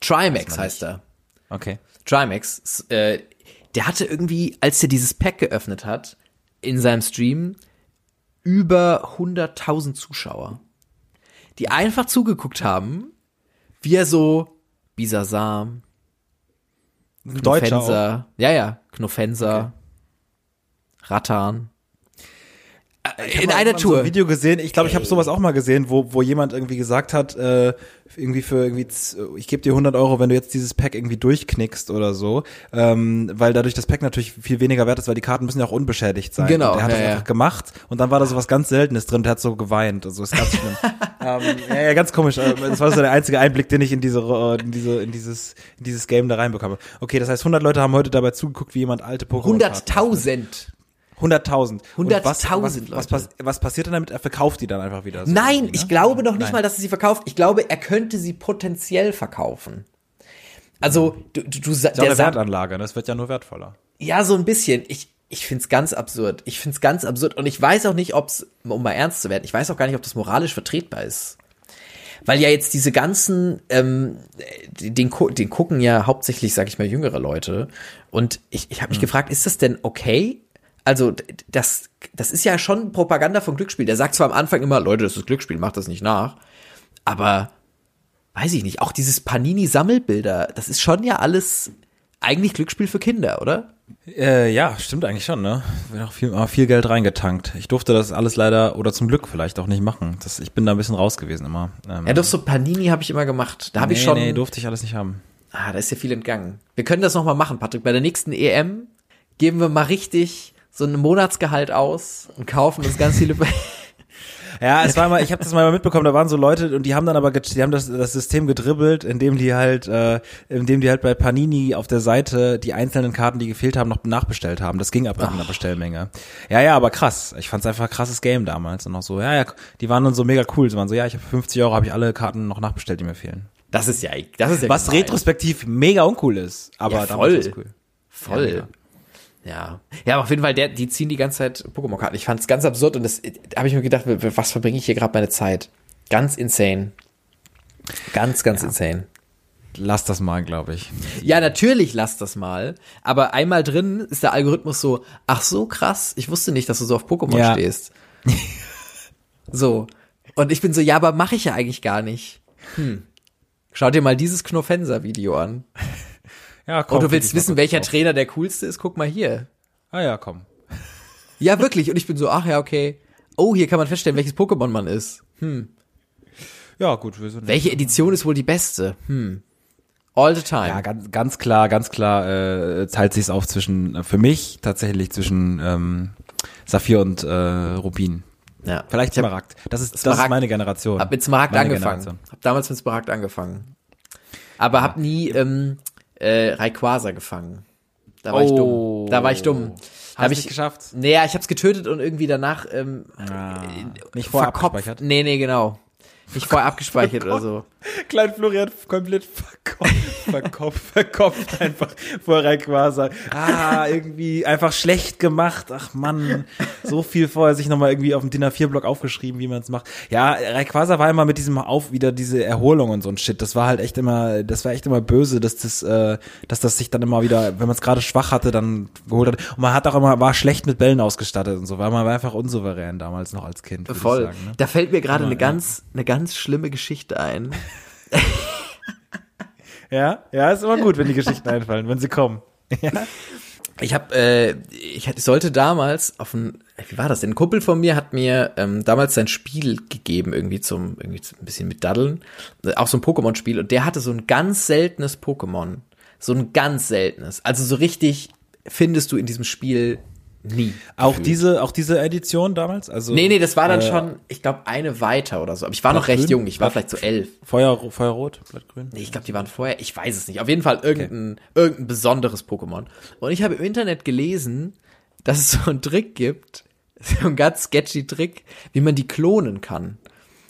Trimax heißt er. Okay. Trimax, äh, der hatte irgendwie, als er dieses Pack geöffnet hat, in seinem Stream über 100.000 Zuschauer, die einfach zugeguckt haben, wie er so Bisasam, Auch. Knuffenser, ja, ja, Knuffenser, Rattan. Ich hab in einer irgendwann So Tour. ein Video gesehen. Ich glaube, ich habe sowas auch mal gesehen, wo, wo jemand irgendwie gesagt hat, äh, irgendwie für irgendwie, ich gebe dir 100 Euro, wenn du jetzt dieses Pack irgendwie durchknickst oder so, ähm, weil dadurch das Pack natürlich viel weniger wert ist, weil die Karten müssen ja auch unbeschädigt sein. Genau, Und er hat ja, das ja. einfach gemacht und dann war da so was ganz Seltenes drin. Der hat so geweint. Also ist ganz schlimm. Ähm, <laughs> ja, ja, ganz komisch. Äh, Das war so der einzige Einblick, den ich in diese, äh, in diese, in dieses, in dieses Game da reinbekomme. Okay, das heißt, 100 Leute haben heute dabei zugeguckt, wie jemand alte Pokémon 100.000. 100.000. Und was, 100.000 was, was, pass- was passiert dann damit? Er verkauft die dann einfach wieder. So Nein, irgendwie, ich ne? glaube noch nicht Nein. mal, dass er sie verkauft. Ich glaube, er könnte sie potenziell verkaufen. Also, du, du, du ist ja der eine Wertanlage, das wird ja nur wertvoller. Ja, so ein bisschen. Ich, ich find's ganz absurd. Ich find's ganz absurd. Und ich weiß auch nicht, ob's, um mal ernst zu werden, ich weiß auch gar nicht, ob das moralisch vertretbar ist. Weil ja jetzt diese ganzen, ähm, den, den gucken ja hauptsächlich, sag ich mal, jüngere Leute. Und ich, ich habe mich gefragt, ist das denn okay? Also, das, das ist ja schon Propaganda von Glücksspiel. Der sagt zwar am Anfang immer, Leute, das ist Glücksspiel, macht das nicht nach. Aber, weiß ich nicht, auch dieses Panini-Sammelbilder, das ist schon ja alles eigentlich Glücksspiel für Kinder, oder? Äh, ja, stimmt eigentlich schon, ne? Wird auch viel, auch viel Geld reingetankt. Ich durfte das alles leider oder zum Glück vielleicht auch nicht machen. Das, ich bin da ein bisschen raus gewesen immer. Ähm, Ja, doch so Panini habe ich immer gemacht. Da habe nee, ich schon. Nee, durfte ich alles nicht haben. ah, da ist ja viel entgangen. Wir können das noch mal machen, Patrick. Bei der nächsten EM geben wir mal richtig so ein Monatsgehalt aus und kaufen uns ganz viele. <laughs> Ja, es war mal, ich habe das mal mitbekommen, da waren so Leute und die haben dann aber, die haben das, das System gedribbelt, indem die halt, äh, indem die halt bei Panini auf der Seite die einzelnen Karten, die gefehlt haben, noch nachbestellt haben. Das ging ab irgendeiner Bestellmenge. Ja, ja, aber krass. Ich fand's einfach ein krasses Game damals und noch so, ja, ja, die waren dann so mega cool. Sie waren so, ja, ich habe 50 Euro, habe ich alle Karten noch nachbestellt, die mir fehlen. Das ist ja, das ist ja Was gemein. retrospektiv mega uncool ist, aber Ja, damals voll. war's cool. Voll. Ja, Ja, ja. aber auf jeden Fall, der, die ziehen die ganze Zeit Pokémon-Karten. Ich fand's ganz absurd und das da habe ich mir gedacht, was verbringe ich hier gerade meine Zeit? Ganz insane. Ganz, ganz insane. Lass das mal, glaube ich. Ja, natürlich lass das mal. Aber einmal drin ist der Algorithmus so, ach so krass, ich wusste nicht, dass du so auf Pokémon Ja. stehst. <laughs> so. Und ich bin so, ja, aber mache ich ja eigentlich gar nicht. Hm. Schau dir mal dieses Knofenser-Video an. Ja, Und komm. du klick willst wissen, welcher drauf. Trainer der coolste ist? Guck mal hier. Ah ja, komm. Ja, wirklich. Und ich bin so, ach ja, okay. Oh, hier kann man feststellen, welches Pokémon man ist. Ja, gut, wir sind Welche Edition ist wohl die beste? Hm. All the time. Ja, ganz, ganz klar, ganz klar äh, teilt sich auf zwischen, äh, für mich tatsächlich zwischen ähm, Saphir und äh, Rubin. Ja. Vielleicht Smaragd. Das ist, das Smaragd- ist meine Generation. hab mit Smaragd Meine angefangen. Generation. Hab damals mit Smaragd angefangen. Aber hab nie ähm, äh, Rayquaza gefangen. Da war ich dumm. Da war ich dumm. Da Hast hab du ich geschafft? Naja, ich hab's getötet und irgendwie danach ähm, Ah, nicht vorher verkopft. abgespeichert. Nee, nee, genau. Nicht vorher abgespeichert oder so. <laughs> Klein Florian komplett verkopft, verkopft, verkopft einfach vor Rayquaza. Ah, irgendwie einfach schlecht gemacht. Ach Mann, so viel vorher sich nochmal irgendwie auf dem DIN A4-Block aufgeschrieben, wie man es macht. Ja, Rayquaza war immer mit diesem auf wieder diese Erholung und so ein Shit. Das war halt echt immer, das war echt immer böse, dass das, äh, dass das sich dann immer wieder, wenn man es gerade schwach hatte, dann geholt hat. Und man hat auch immer, war schlecht mit Bällen ausgestattet und so, weil man war einfach unsouverän damals noch als Kind. Voll. Sagen, ne? Da fällt mir gerade eine ganz, eine ganz schlimme Geschichte ein. <laughs> Ja, ja, ist immer gut, wenn die Geschichten einfallen, wenn sie kommen. <laughs> Ja. Ich habe, äh, ich, ich sollte damals auf ein, wie war das denn? Ein Kumpel von mir hat mir ähm, damals sein Spiel gegeben, irgendwie zum, irgendwie zum- ein bisschen mit Daddeln, auch so ein Pokémon-Spiel und der hatte so ein ganz seltenes Pokémon, so ein ganz seltenes, also so richtig findest du in diesem Spiel nie. Auch gefühlt. diese, auch diese Edition damals? Also Nee, nee, das war dann äh, schon, ich glaube, eine weiter oder so. Aber ich war noch recht jung, ich war vielleicht so elf. Feuer, Feuerrot, Blattgrün. Nee, ich glaube, die waren vorher, ich weiß es nicht. Auf jeden Fall irgendein, irgendein besonderes Pokémon. Und ich habe im Internet gelesen, dass es so einen Trick gibt, <laughs> so einen ganz sketchy Trick, wie man die klonen kann.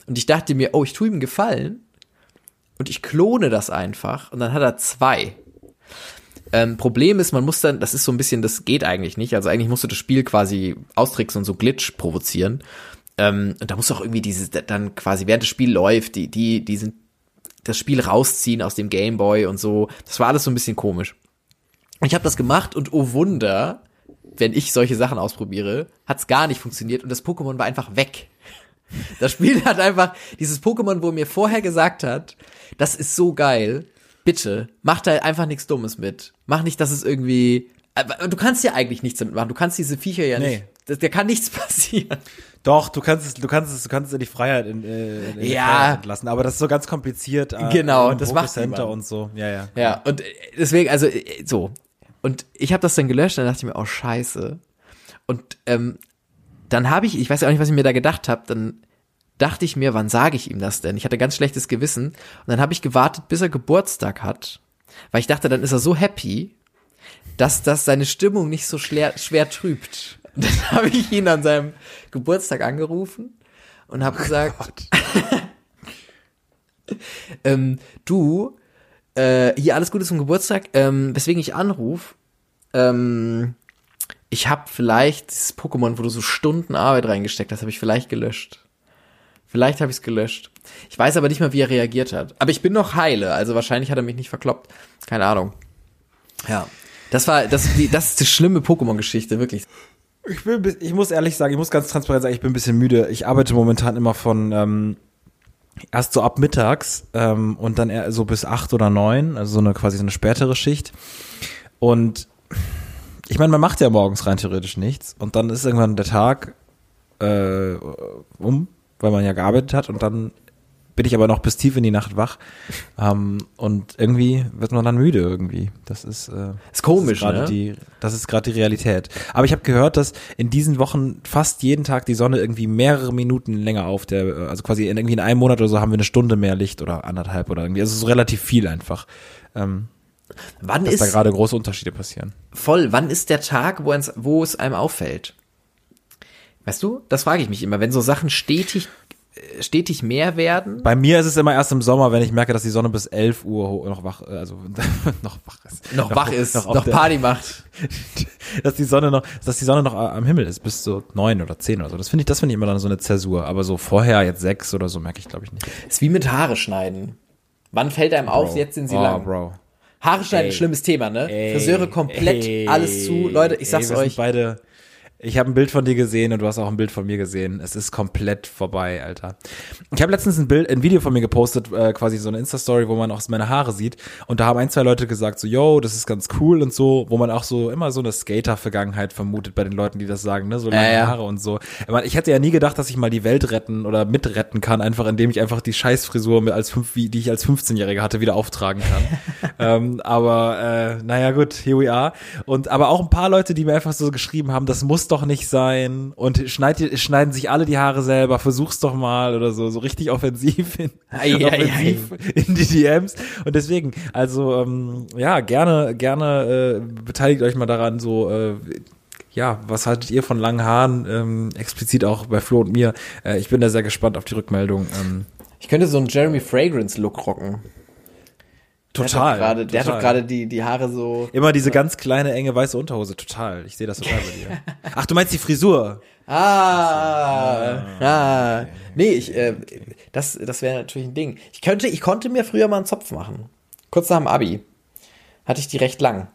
Und ich dachte mir, oh, ich tue ihm einen Gefallen und ich klone das einfach und dann hat er zwei. Ähm, Problem ist, man muss dann, das ist so ein bisschen, das geht eigentlich nicht. Also eigentlich musst du das Spiel quasi austricksen und so Glitch provozieren. Ähm, und da musst du auch irgendwie diese, dann quasi während das Spiel läuft, die, die, die sind das Spiel rausziehen aus dem Gameboy und so. Das war alles so ein bisschen komisch. Ich habe das gemacht und oh Wunder, wenn ich solche Sachen ausprobiere, hat's gar nicht funktioniert und das Pokémon war einfach weg. Das Spiel hat einfach dieses Pokémon, wo mir vorher gesagt hat, das ist so geil. Bitte, mach da einfach nichts Dummes mit. Mach nicht, dass es irgendwie. Aber Du kannst ja eigentlich nichts damit machen. Du kannst diese Viecher ja Nee. nicht. Da, da kann nichts <laughs> passieren. Doch, du kannst es, du kannst es, du kannst es in die Freiheit, in, äh, in die Ja. Freiheit lassen. Aber das ist so ganz kompliziert. äh, Genau, das macht Center und so. Ja, ja. Ja, und äh, deswegen, also äh, so. Und ich habe das dann gelöscht und dann dachte ich mir, oh scheiße. Und ähm, dann habe ich, ich weiß ja auch nicht, was ich mir da gedacht habe, dann dachte ich mir, wann sage ich ihm das denn? Ich hatte ganz schlechtes Gewissen. Und dann habe ich gewartet, bis er Geburtstag hat, weil ich dachte, dann ist er so happy, dass das seine Stimmung nicht so schwer, schwer trübt. Und <laughs> dann habe ich ihn an seinem Geburtstag angerufen und habe gesagt, <laughs> ähm, du, äh, hier alles Gute zum Geburtstag, ähm, weswegen ich anruf, ähm, ich habe vielleicht dieses Pokémon, wo du so Stunden Arbeit reingesteckt hast, habe ich vielleicht gelöscht. Vielleicht habe ich es gelöscht. Ich weiß aber nicht mal, wie er reagiert hat. Aber ich bin noch heile, also wahrscheinlich hat er mich nicht verkloppt. Keine Ahnung. Ja. Das war, das, das ist die schlimme Pokémon-Geschichte, wirklich. Ich, bin, ich muss ehrlich sagen, ich muss ganz transparent sagen, ich bin ein bisschen müde. Ich arbeite momentan immer von ähm, erst so ab mittags ähm, und dann so bis acht oder neun, also so eine quasi so eine spätere Schicht. Und ich meine, man macht ja morgens rein theoretisch nichts und dann ist irgendwann der Tag äh, um, weil man ja gearbeitet hat und dann bin ich aber noch bis tief in die Nacht wach. <laughs> Ähm, und irgendwie wird man dann müde irgendwie. Das ist, äh, Ist komisch, das ist gerade ne? die, das ist gerade die Realität. Aber ich habe gehört, dass in diesen Wochen fast jeden Tag die Sonne irgendwie mehrere Minuten länger auf der, äh, also quasi in, irgendwie in einem Monat oder so haben wir eine Stunde mehr Licht oder anderthalb oder irgendwie. Also so relativ viel einfach. Ähm, Wann dass da ist gerade große Unterschiede passieren. voll, wann ist der Tag, wo es einem auffällt? Weißt du? Das frage ich mich immer, wenn so Sachen stetig, stetig mehr werden. Bei mir ist es immer erst im Sommer, wenn ich merke, dass die Sonne bis 11 Uhr noch wach, äh, also <laughs> noch wach ist. noch wach ist, noch, auf der- Party macht. <laughs> dass die Sonne noch, dass die Sonne noch äh, am Himmel ist, bis so neun oder zehn oder so. Das finde ich, das finde ich immer dann so eine Zäsur. Aber so vorher jetzt sechs oder so merke ich, glaube ich, nicht. Ist wie mit Haare schneiden. Wann fällt einem auf, Bro. jetzt sind sie oh, lang? Bro. Haare schneiden, Ey. schlimmes Thema, ne? Ey, Friseure komplett ey, alles zu. Leute, ich sag's ey, wir sind euch. beide, ich habe ein Bild von dir gesehen und du hast auch ein Bild von mir gesehen. Es ist komplett vorbei, Alter. Ich habe letztens ein Bild, ein Video von mir gepostet, äh, quasi so eine Insta-Story, wo man auch meine Haare sieht. Und da haben ein, zwei Leute gesagt, so, yo, das ist ganz cool und so, wo man auch so immer so eine Skater-Vergangenheit vermutet bei den Leuten, die das sagen, ne? So lange ja. Haare und so. Ich, meine, ich hätte ja nie gedacht, dass ich mal die Welt retten oder mitretten kann, einfach indem ich einfach die Scheißfrisur, als fünf, die ich als 15-Jähriger hatte, wieder auftragen kann. <laughs> ähm, aber äh, naja, gut, here we are. Und aber auch ein paar Leute, die mir einfach so geschrieben haben, das muss doch nicht sein. Und schneid, schneiden sich alle die Haare selber, versuch's doch mal oder so, so richtig offensiv in, Ei, ei, offensiv in die DMs. Und deswegen, also ähm, ja, gerne, gerne äh, beteiligt euch mal daran, so äh, ja, was haltet ihr von langen Haaren? Ähm, explizit auch bei Flo und mir. Äh, ich bin da sehr gespannt auf die Rückmeldung. Ähm, Ich könnte so einen Jeremy Fragrance Look rocken. Der hat doch gerade, der hat doch gerade die, die Haare so. Immer diese ganz kleine, enge weiße Unterhose, total. Ich sehe das total bei dir. <laughs> Ach, du meinst die Frisur? Ah, ah. Nee, ich, äh, das, das wäre natürlich ein Ding. Ich könnte, ich konnte mir früher mal einen Zopf machen. Kurz nach dem Abi. Hatte ich die recht lang.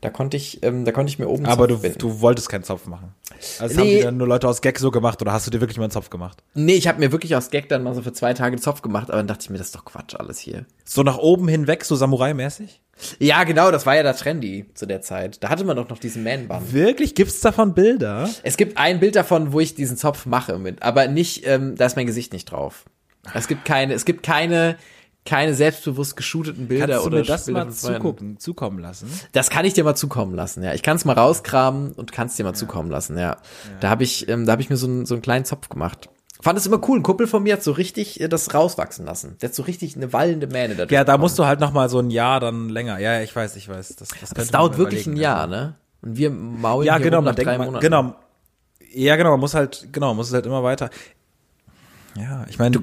Da konnte ich, ähm, da konnte ich mir oben Aber du, Zopf binden. du wolltest keinen Zopf machen. Also Nee. haben die dann nur Leute aus Gag so gemacht oder hast du dir wirklich mal einen Zopf gemacht? Nee, ich habe mir wirklich aus Gag dann mal so für zwei Tage einen Zopf gemacht, aber dann dachte ich mir, das ist doch Quatsch alles hier. So nach oben hinweg, so Samurai-mäßig? Ja, genau, das war ja da trendy zu der Zeit. Da hatte man doch noch diesen Man-Bun. Wirklich? Gibt's davon Bilder? Es gibt ein Bild davon, wo ich diesen Zopf mache mit, aber nicht, ähm, da ist mein Gesicht nicht drauf. Es gibt keine, es gibt keine, keine selbstbewusst geshooteten Bilder Kannst du oder mir das Bilder mal zugucken, zukommen lassen? Das kann ich dir mal zukommen lassen, ja. Ich kann es mal rauskramen und kann es dir mal zukommen lassen, ja. Da habe ich, ähm, da habe ich mir so, einen so einen kleinen Zopf gemacht. Fand es immer cool. Ein Kumpel von mir hat so richtig äh, das rauswachsen lassen. Der hat so richtig eine wallende Mähne da Ja, da musst du halt noch mal so ein Jahr dann länger. Ja, ja, ich weiß, ich weiß. Das, das, Das dauert wirklich ein Jahr, also. ne? Und wir maulen Ja, hier genau, nach drei man, Monaten. genau. Ja, genau, man muss halt, genau, muss es halt immer weiter. Ja, ich meine,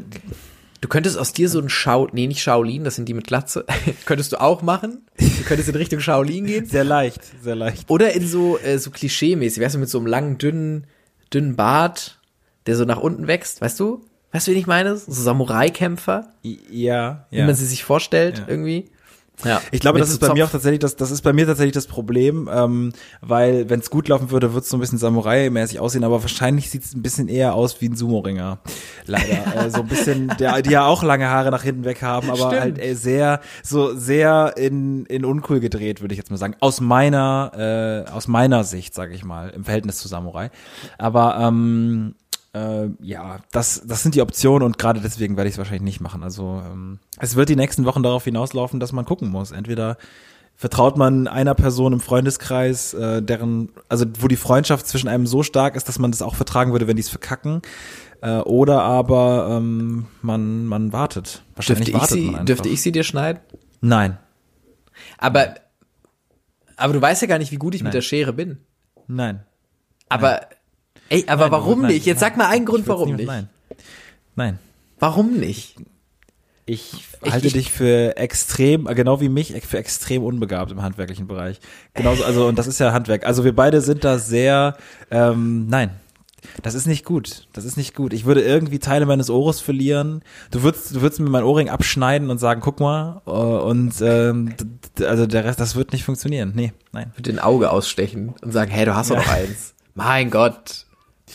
Du könntest aus dir so ein Schau, nee, nicht Shaolin, das sind die mit Glatze. <laughs> könntest du auch machen. Du könntest in Richtung Shaolin gehen. sehr leicht, sehr leicht. Oder in so, äh, so klischee-mäßig, weißt du, mit so einem langen, dünnen, dünnen Bart, der so nach unten wächst, weißt du? Weißt du, wen ich meine? So Samurai-Kämpfer, I- Ja, wie ja. man sie sich vorstellt, Ja. irgendwie. Ja. Ich glaube, das ist bei mir auch tatsächlich das, das ist bei mir tatsächlich das Problem, ähm, weil wenn es gut laufen würde, wird es so ein bisschen Samurai-mäßig aussehen, aber wahrscheinlich sieht es ein bisschen eher aus wie ein Sumo-Ringer. Leider. <laughs> äh, so ein bisschen, der, die ja auch lange Haare nach hinten weg haben, aber Stimmt. halt äh, sehr, so sehr in, in uncool gedreht, würde ich jetzt mal sagen. Aus meiner, äh, aus meiner Sicht, sage ich mal, im Verhältnis zu Samurai. Aber ähm, äh, ja, das, das sind die Optionen und gerade deswegen werde ich es wahrscheinlich nicht machen. Also ähm, es wird die nächsten Wochen darauf hinauslaufen, dass man gucken muss. Entweder vertraut man einer Person im Freundeskreis, äh, deren, also wo die Freundschaft zwischen einem so stark ist, dass man das auch vertragen würde, wenn die es verkacken. Äh, oder aber ähm, man, man wartet. Wahrscheinlich Dürfte ich, wartet sie, man einfach. dürfte ich sie dir schneiden? Nein, Aber, aber du weißt ja gar nicht, wie gut ich Nein. mit der Schere bin. nein. Aber, ey, aber Nein, warum nein, nicht? Jetzt nein. sag mal einen Grund, Ich warum nicht. Nein. Nein. Warum nicht? Ich Ich- halte ich- dich für extrem, genau wie mich, für extrem unbegabt im handwerklichen Bereich. Genauso, also, und das ist ja Handwerk. Also wir beide sind da sehr, ähm, nein. Das ist nicht gut. Das ist nicht gut. Ich würde irgendwie Teile meines Ohres verlieren. Du würdest, du würdest mir mein Ohrring abschneiden und sagen, guck mal, äh, und ähm, also der Rest, das wird nicht funktionieren. Nee, nein. Mit den Auge ausstechen und sagen, hey, du hast doch noch eins. Mein Gott.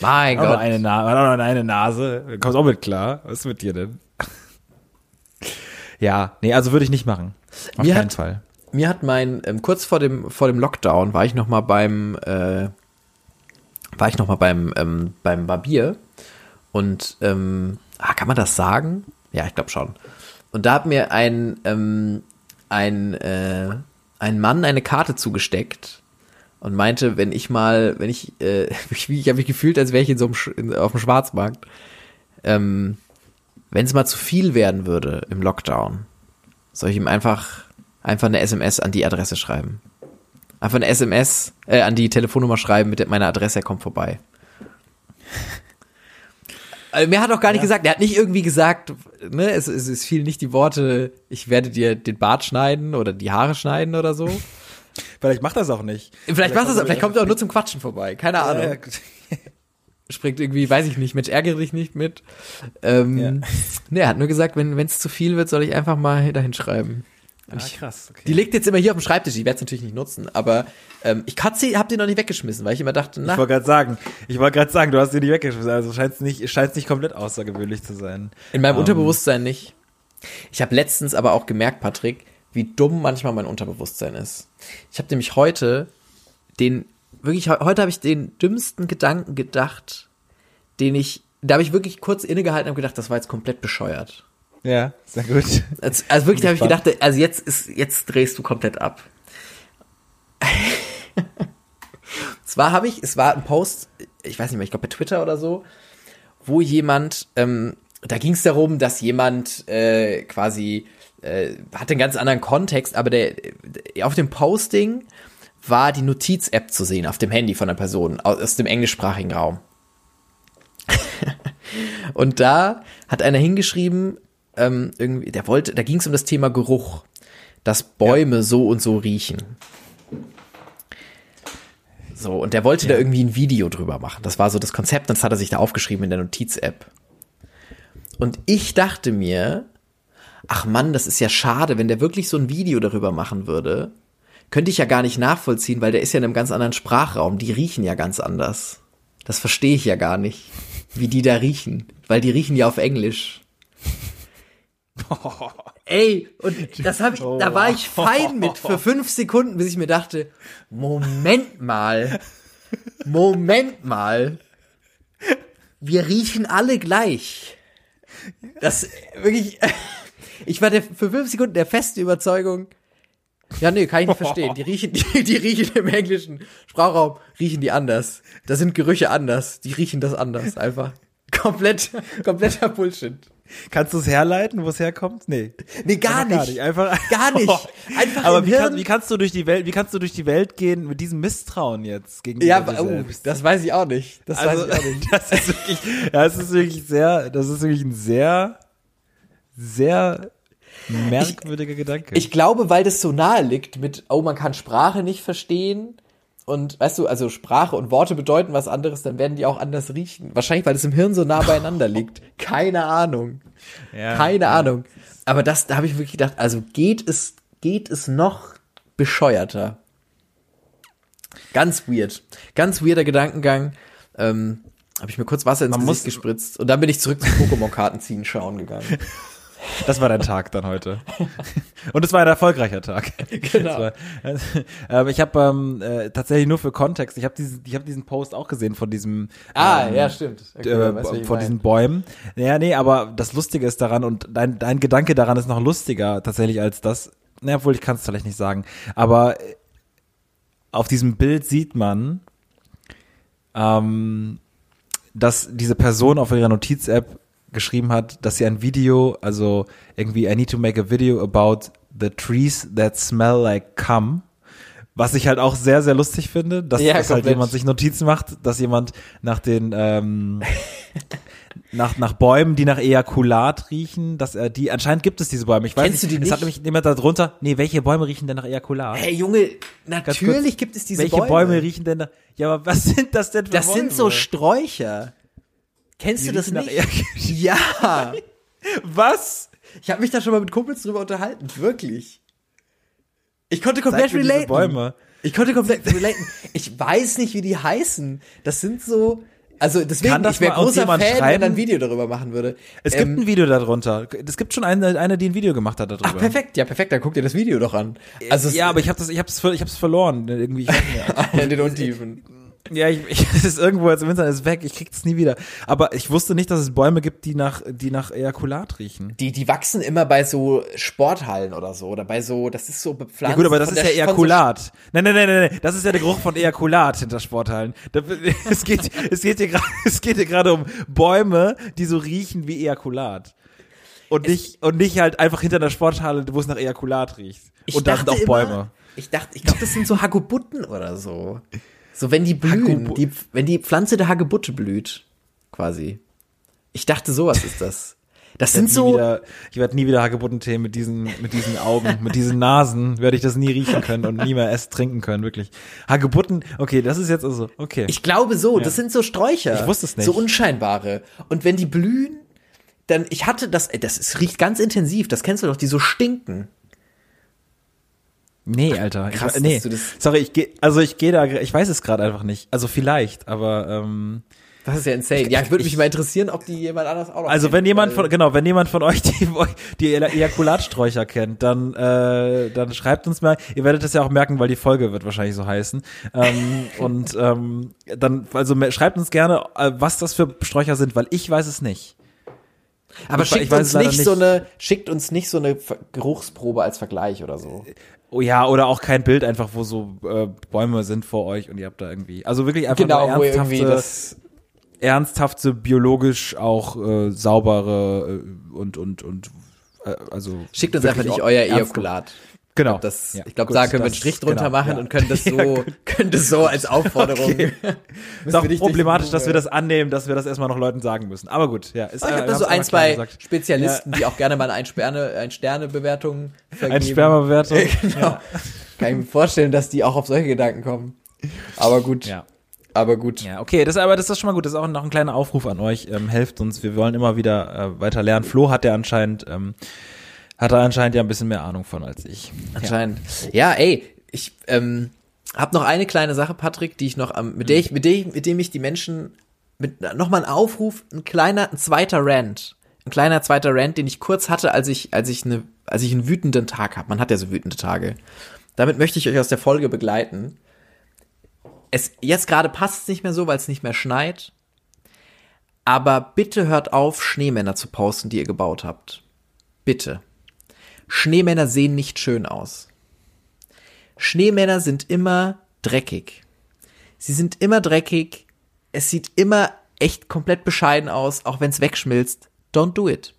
Mein Auch noch Gott. eine, Na auch noch eine Nase. Du kommst auch mit klar. Was ist mit dir denn? ja, nee, also würde ich nicht machen. Auf Mir keinen hat- Fall. Mir hat mein, ähm, kurz vor dem, vor dem Lockdown war ich noch mal beim, äh, war ich noch mal beim, ähm, beim Barbier und, ähm, ah, kann man das sagen? Ja, ich glaube schon. Und da hat mir ein, ähm, ein, äh, ein Mann eine Karte zugesteckt und meinte, wenn ich mal, wenn ich, äh, <laughs> ich, ich habe mich gefühlt, als wäre ich in so einem, Sch- in, auf dem Schwarzmarkt, ähm, wenn es mal zu viel werden würde im Lockdown, soll ich ihm einfach, einfach eine SMS an die Adresse schreiben. Einfach eine SMS, äh, an die Telefonnummer schreiben mit meiner Adresse, er kommt vorbei. <laughs> Also, mehr hat auch gar nicht gesagt, er hat nicht irgendwie gesagt, ne, es, es, es fielen nicht die Worte, ich werde dir den Bart schneiden oder die Haare schneiden oder so. Vielleicht macht das auch nicht. Vielleicht macht er das, vielleicht kommt er auch nur zum Quatschen vorbei, keine Ja, Ahnung. ja. <laughs> Springt irgendwie, weiß ich nicht, Mensch, ärgere dich nicht mit. Ähm, Ja. Ne, er hat nur gesagt, wenn es zu viel wird, soll ich einfach mal dahin schreiben. Ah, krass. Okay. Die liegt jetzt immer hier auf dem Schreibtisch, ich werde es natürlich nicht nutzen, aber ähm, ich hab sie, hab die noch nicht weggeschmissen, weil ich immer dachte, Ich na, wollte gerade sagen, ich wollte gerade sagen, du hast sie nicht weggeschmissen, also scheint es nicht, scheint's nicht komplett außergewöhnlich zu sein. in meinem ähm, Unterbewusstsein nicht. Ich habe letztens aber auch gemerkt, Patrick, wie dumm manchmal mein Unterbewusstsein ist. Ich habe nämlich heute den, wirklich, he- heute habe ich den dümmsten Gedanken gedacht, den ich, da habe ich wirklich kurz innegehalten und gedacht, das war jetzt komplett bescheuert. Ja, sehr gut. Also, also wirklich, da habe ich gedacht, also jetzt ist, jetzt drehst du komplett ab. <laughs> Zwar habe ich, es war ein Post, ich weiß nicht mehr, ich glaube bei Twitter oder so, wo jemand, ähm, da ging es darum, dass jemand äh, quasi äh, hatte einen ganz anderen Kontext, aber der der- auf dem Posting war die Notiz-App zu sehen auf dem Handy von einer Person aus, aus dem englischsprachigen Raum. <laughs> Und da hat einer hingeschrieben, ähm, irgendwie, der wollte, da ging es um das Thema Geruch, dass Bäume so und so riechen. So, und der wollte da irgendwie ein Video drüber machen. Das war so das Konzept, und das hat er sich da aufgeschrieben in der Notiz-App. Und ich dachte mir, ach Mann, das ist ja schade, wenn der wirklich so ein Video darüber machen würde, könnte ich ja gar nicht nachvollziehen, weil der ist ja in einem ganz anderen Sprachraum. Die riechen ja ganz anders. Das verstehe ich ja gar nicht, wie die da riechen, weil die riechen ja auf Englisch. <laughs> Ey, und das habe ich, da war ich fein mit für <laughs> fünf Sekunden, bis ich mir dachte, Moment mal, Moment mal, wir riechen alle gleich. Das wirklich, <laughs> ich war der, für fünf Sekunden der festen Überzeugung, ja, nee, kann ich nicht verstehen. Die riechen, <laughs> die, die riechen im englischen Sprachraum, riechen die anders. Da sind Gerüche anders. Die riechen das anders, einfach. Komplett, kompletter Bullshit. Kannst du es herleiten, wo es herkommt? Nee. Nee, gar Einfach nicht. Einfach <laughs> Gar nicht. Einfach Aber wie, kann, wie kannst du durch die Welt, wie kannst du durch die Welt gehen mit diesem Misstrauen jetzt gegenüber ja, oh, das weiß ich auch nicht. Das also, weiß ich auch nicht. <laughs> das ist wirklich, das ist wirklich sehr, das ist wirklich ein sehr, sehr merkwürdiger Gedanke. Ich glaube, weil das so nahe liegt mit, oh, man kann Sprache nicht verstehen. Und weißt du, also Sprache und Worte bedeuten was anderes, dann werden die auch anders riechen. Wahrscheinlich, weil es im Hirn so nah beieinander liegt. Keine Ahnung. Ja. Keine Ahnung. Aber das, da habe ich wirklich gedacht, also geht es, geht es noch bescheuerter. Ganz weird. Ganz weirder Gedankengang. Ähm, habe ich mir kurz Wasser ins Man Gesicht gespritzt und dann bin ich zurück zum Pokémon-Karten ziehen schauen gegangen. <laughs> Das war dein Tag dann heute. Und es war ein erfolgreicher Tag. <laughs> Genau. War, äh, ich habe ähm, äh, tatsächlich nur für Kontext, ich habe diesen, ich habe diesen Post auch gesehen von diesem Ah, ähm, ja, stimmt. Okay, äh, weiß, von diesen Bäumen. Ja, nee, aber das Lustige ist daran und dein, dein Gedanke daran ist noch lustiger tatsächlich als das. Na, obwohl ich kann es vielleicht nicht sagen. Aber äh, auf diesem Bild sieht man, ähm, dass diese Person auf ihrer Notiz-App geschrieben hat, dass sie ein Video, also irgendwie I need to make a video about the trees that smell like cum. Was ich halt auch sehr, sehr lustig finde, dass, Ja, dass halt jemand sich Notizen macht, dass jemand nach den ähm, <laughs> nach, nach Bäumen, die nach Ejakulat riechen, dass er die, anscheinend gibt es diese Bäume. Ich weiß Kennst du nicht, die es hat nicht? nämlich jemand da drunter, nee, welche Bäume riechen denn nach Ejakulat? Hey Junge, natürlich kurz, gibt es diese welche Bäume. Bäume. riechen denn nach, ja, aber was sind das denn für Das Bäume? sind so Sträucher. Kennst Die du das nicht? <laughs> Ja. Was? Ich habe mich da schon mal mit Kumpels drüber unterhalten, wirklich. Ich konnte komplett relaten. Bäume. Ich konnte komplett <laughs> relaten. Ich weiß nicht, wie die heißen. Das sind so, also deswegen, ich wäre großer Fan, wenn schreiben? er ein Video darüber machen würde. Es Ähm, gibt ein Video darunter. Es gibt schon eine, eine, die ein Video gemacht hat darüber. Ach, perfekt, ja, perfekt, dann guck dir das Video doch an. Also, ja, aber ich habe das, ich habe es verloren irgendwie. Ich weiß nicht. <laughs> in den Untiefen. Ja, ich, ich, <laughs> es ist irgendwo jetzt im Internet, ist weg, ich krieg es nie wieder. Aber ich wusste nicht, dass es Bäume gibt, die nach, die nach Ejakulat riechen. Die, die wachsen immer bei so Sporthallen oder so. Oder bei so, das ist so bepflanzt. Ja gut, aber das ist ja von so- Ejakulat. Nein, nein, nein, nein, nein, das ist ja der Geruch von Ejakulat hinter Sporthallen. <laughs> Es geht, es geht hier gerade, <laughs> es geht hier gerade um Bäume, die so riechen wie Ejakulat. Und nicht, und nicht halt einfach hinter einer Sporthalle, wo es nach Ejakulat riecht. Ich und da sind auch Bäume. Immer, ich dachte, ich glaube, das sind so Hagebutten oder so. So, wenn die blühen, Hagebu- die, wenn die Pflanze der Hagebutte blüht, quasi. Ich dachte, sowas ist das. Das Ich sind so, Wieder, ich werde nie wieder Hagebuttentee mit diesen, mit diesen Augen, mit diesen Nasen werde ich das nie riechen können und nie mehr essen, trinken können, wirklich. Hagebutten, okay, das ist jetzt also, okay. ich glaube so, das sind so Sträucher. Ich wusste es nicht. So unscheinbare. Und wenn die blühen, dann, ich hatte das, das ist, riecht ganz intensiv, das kennst du doch, die so stinken. Nee, Alter. Krass, ich, nee. Sorry, ich gehe, also ich gehe da, ich weiß es gerade einfach nicht. Also vielleicht, aber ähm, Das ist ja insane. Ja, ich würde mich mal interessieren, ob die jemand anders auch noch Also kennt, wenn jemand von genau, wenn jemand von euch die, die Ejakulatsträucher kennt, dann äh, dann schreibt uns mal. Ihr werdet das ja auch merken, weil die Folge wird wahrscheinlich so heißen. Ähm, und ähm, dann also schreibt uns gerne, äh, was das für Sträucher sind, weil ich weiß es nicht. Aber Ich ich schickt weiß uns nicht, nicht. so eine, schickt uns nicht so eine Geruchsprobe als Vergleich oder so. Oh ja, oder auch kein Bild einfach, wo so äh, Bäume sind vor euch und ihr habt da irgendwie. Also wirklich einfach Genau, nur ernsthafte, irgendwie das, ernsthafte, biologisch auch äh, saubere äh, und und und äh, also schickt uns einfach nicht euer Ejakulat. Genau. Das, Ja, ich glaube, da können wir einen Strich drunter genau, machen ja. und können das <laughs> so, Ja, können das so als <laughs> Aufforderung. Okay. <laughs> Ist auch problematisch, dass wir das annehmen, dass wir das erstmal noch Leuten sagen müssen. Aber gut, ja. Ist, Ich äh, habe da so ein, zwei gesagt. Spezialisten, die auch gerne mal ein Sterne, ein Sternebewertung vergeben. Ein Spermabewertung. genau. Kann ich mir vorstellen, dass die auch auf solche Gedanken kommen. Aber gut. Ja. Aber gut. Ja, okay, das, aber das ist schon mal gut. Das ist auch noch ein kleiner Aufruf an euch. Ähm, helft uns. Wir wollen immer wieder äh, weiter lernen. Flo hat ja anscheinend, ähm, hat er anscheinend ja ein bisschen mehr Ahnung von als ich. Anscheinend. Ja, ey, ich ähm, habe noch eine kleine Sache, Patrick, die ich noch am, mit der ich, mit der mit dem ich die Menschen mit nochmal ein Aufruf, ein kleiner, ein zweiter Rant, ein kleiner zweiter Rant, den ich kurz hatte, als ich, als ich eine, als ich einen wütenden Tag habe. Man hat ja so wütende Tage. Damit möchte ich euch aus der Folge begleiten. Es jetzt gerade passt es nicht mehr so, weil es nicht mehr schneit. Aber bitte hört auf, Schneemänner zu posten, die ihr gebaut habt. Bitte. Schneemänner sehen nicht schön aus. Schneemänner sind immer dreckig. Sie sind immer dreckig. Es sieht immer echt komplett bescheiden aus, auch wenn es wegschmilzt. Don't do it.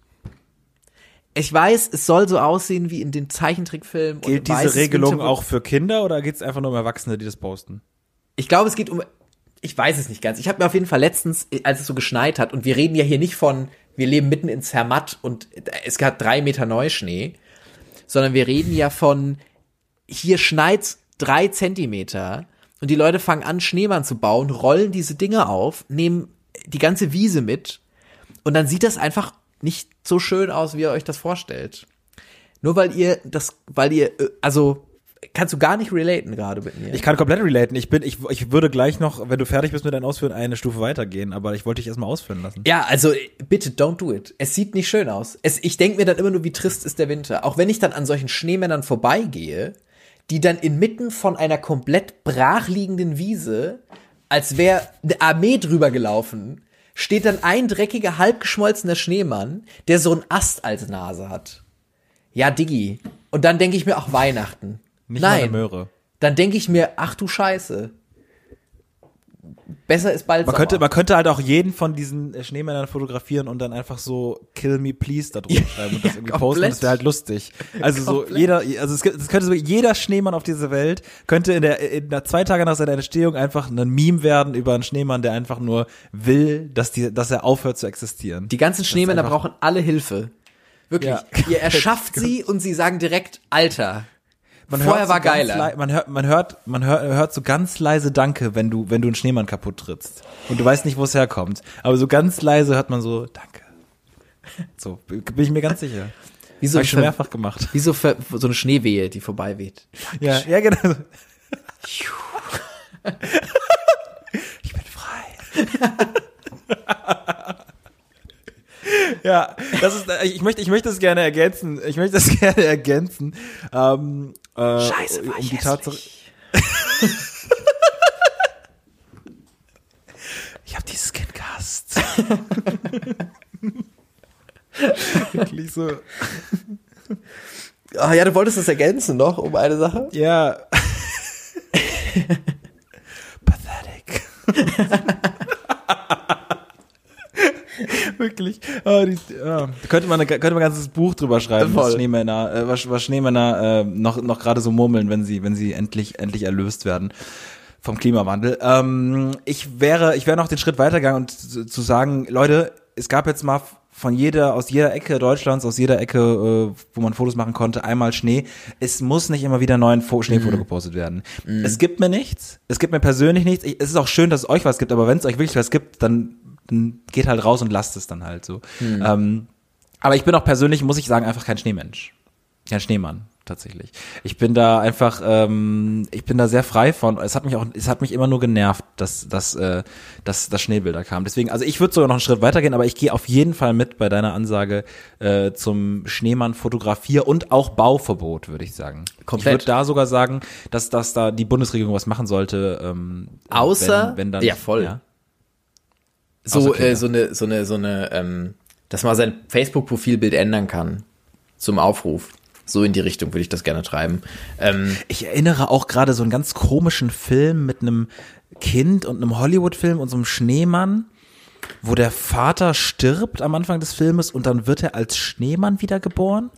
Ich weiß, es soll so aussehen wie in den Zeichentrickfilmen. Gilt diese Regelung Winterwunder- auch für Kinder oder geht es einfach nur um Erwachsene, die das posten? Ich glaube, es geht um. Ich weiß es nicht ganz. Ich habe mir auf jeden Fall letztens, als es so geschneit hat, und wir reden ja hier nicht von, wir leben mitten in Zermatt und es gab drei Meter Neuschnee, sondern wir reden ja von, hier schneit's drei Zentimeter und die Leute fangen an, Schneemann zu bauen, rollen diese Dinge auf, nehmen die ganze Wiese mit und dann sieht das einfach nicht so schön aus, wie ihr euch das vorstellt. Nur weil ihr das, weil ihr, äh, also kannst du gar nicht relaten gerade mit mir. Ich kann komplett relaten. Ich bin, ich, ich würde gleich noch, wenn du fertig bist mit deinem Ausführen, eine Stufe weitergehen, aber ich wollte dich erstmal ausführen lassen. Ja, also bitte don't do it. Es sieht nicht schön aus. Es, ich denke mir dann immer nur, wie trist ist der Winter. Auch wenn ich dann an solchen Schneemännern vorbeigehe, die dann inmitten von einer komplett brachliegenden Wiese, als wäre eine Armee drüber gelaufen, steht dann ein dreckiger, halbgeschmolzener Schneemann, der so einen Ast als Nase hat. Ja, Diggi. Und dann denke ich mir, ach, Weihnachten. Nicht mal eine Nein. Möhre. Dann denke ich mir, ach du Scheiße. Besser ist bald Man könnte, man könnte halt auch jeden von diesen Schneemännern fotografieren und dann einfach so Kill me please da drüber schreiben und das irgendwie <laughs> posten. Das wäre halt lustig. Also so jeder, also es, gibt- es könnte so jeder Schneemann auf dieser Welt könnte in der, in der zwei Tage nach seiner Entstehung einfach ein Meme werden über einen Schneemann, der einfach nur will, dass die, dass er aufhört zu existieren. Die ganzen Schneemänner brauchen alle Hilfe. Wirklich. Ja. Ihr erschafft <laughs> sie und sie sagen direkt, Alter. Man vorher hört war so ganz geiler. Man hört, man hört, man hört, hört so ganz leise Danke, wenn du, wenn du einen Schneemann kaputt trittst. Und du weißt nicht, wo es herkommt. Aber so ganz leise hört man so Danke. So, bin ich mir ganz sicher. Wie so, Hab ich schon mehrfach gemacht. wie so, Ver- so eine Schneewehe, die vorbei weht. Ja, ja, genau. <laughs> Ich bin frei. <laughs> ja, das ist, ich möchte, ich möchte es gerne ergänzen. Ich möchte das <laughs> gerne ergänzen. Ähm, Scheiße, äh, war um ich die Tatsache. <laughs> ich habe dieses Kind gehasst. <laughs> Wirklich so. Ach ja, du wolltest es ergänzen noch um eine Sache? Ja. <laughs> Pathetic. Wirklich. Oh, die, ja. Da könnte man, könnte man ein ganzes Buch drüber schreiben, Voll. was Schneemänner, äh, was, was Schneemänner äh, noch, noch gerade so murmeln, wenn sie, wenn sie endlich, endlich erlöst werden vom Klimawandel. Ähm, ich wäre, ich wäre noch den Schritt weitergegangen und zu, zu sagen, Leute, es gab jetzt mal von jeder, aus jeder Ecke Deutschlands, aus jeder Ecke, äh, wo man Fotos machen konnte, einmal Schnee. Es muss nicht immer wieder neu ein Fo Schneefoto gepostet werden. Es gibt mir nichts. Es gibt mir persönlich nichts. Ich, es ist auch schön, dass es euch was gibt, aber wenn es euch wirklich was gibt, dann, dann geht halt raus und lasst es dann halt so. Ähm, aber ich bin auch persönlich, muss ich sagen, einfach kein Schneemensch. Kein Schneemann, tatsächlich. Ich bin da einfach, ähm, ich bin da sehr frei von. Es hat mich auch, es hat mich immer nur genervt, dass, dass, äh, dass, dass Schneebilder kamen. Deswegen, also ich würde sogar noch einen Schritt weitergehen, aber ich gehe auf jeden Fall mit bei deiner Ansage äh, zum Schneemann Fotografier und auch Bauverbot, würde ich sagen. Komplett. Ich würde da sogar sagen, dass, dass da die Bundesregierung was machen sollte. Ähm, Außer- wenn, wenn dann, ja, voll. Ja. So, Kinder. äh, so eine, so eine, so eine, ähm, dass man sein Facebook-Profilbild ändern kann. Zum Aufruf. So in die Richtung würde ich das gerne treiben. Ähm, Ich erinnere auch gerade so einen ganz komischen Film mit einem Kind und einem Hollywood-Film und so einem Schneemann, wo der Vater stirbt am Anfang des Filmes und dann wird er als Schneemann wiedergeboren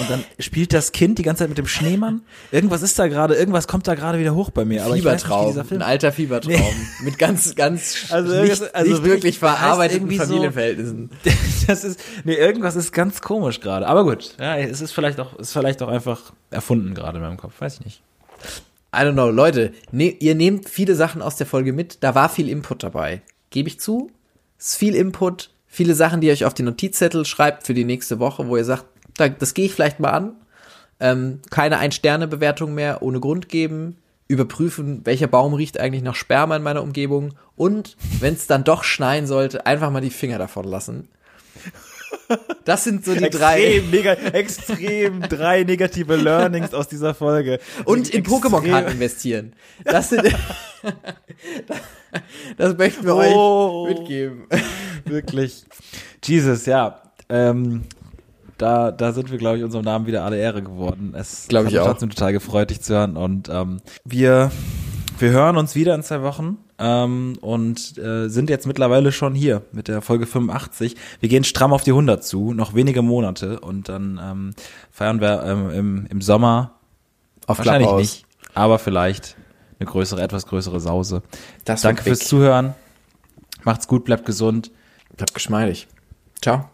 und dann <laughs> spielt das Kind die ganze Zeit mit dem Schneemann. Irgendwas ist da gerade, irgendwas kommt da gerade wieder hoch bei mir. Aber nicht, Fiebertraum, dieser Film. ein alter Fiebertraum. <laughs> Mit ganz, ganz <laughs> Also nicht, also nicht wirklich verarbeiteten irgendwie so- Familienverhältnissen. Das ist, nee, irgendwas ist ganz komisch gerade. Aber gut, ja, es ist vielleicht auch, ist vielleicht auch einfach erfunden gerade in meinem Kopf, weiß ich nicht. I don't know, Leute, ne, ihr nehmt viele Sachen aus der Folge mit, da war viel Input dabei. Gebe ich zu. Ist viel Input, viele Sachen, die ihr euch auf die Notizzettel schreibt für die nächste Woche, wo ihr sagt, da, das gehe ich vielleicht mal an. Ähm, keine Ein-Sterne-Bewertung mehr ohne Grund geben. Überprüfen, welcher Baum riecht eigentlich nach Sperma in meiner Umgebung. Und wenn es dann doch schneien sollte, einfach mal die Finger davon lassen. Das sind so die drei. Extrem, nega extrem drei negative Learnings aus dieser Folge. Und in Pokémon-Karten investieren. Das sind. <laughs> das möchten wir Oh. euch mitgeben. Wirklich. Jesus, ja. Ähm, da, da sind wir, glaube ich, unserem Namen wieder alle Ehre geworden. Es Glaub hat ich mich auch. trotzdem total gefreut, dich zu hören. Und ähm, wir, wir hören uns wieder in zwei Wochen ähm, und äh, sind jetzt mittlerweile schon hier mit der Folge 85. Wir gehen stramm auf die 100 zu, noch wenige Monate. Und dann ähm, feiern wir ähm, im, im Sommer Auf wahrscheinlich Clubhouse. nicht, aber vielleicht eine größere, etwas größere Sause. Das Danke fürs. Zuhören. Macht's gut, bleibt gesund. Bleibt geschmeidig. Ciao.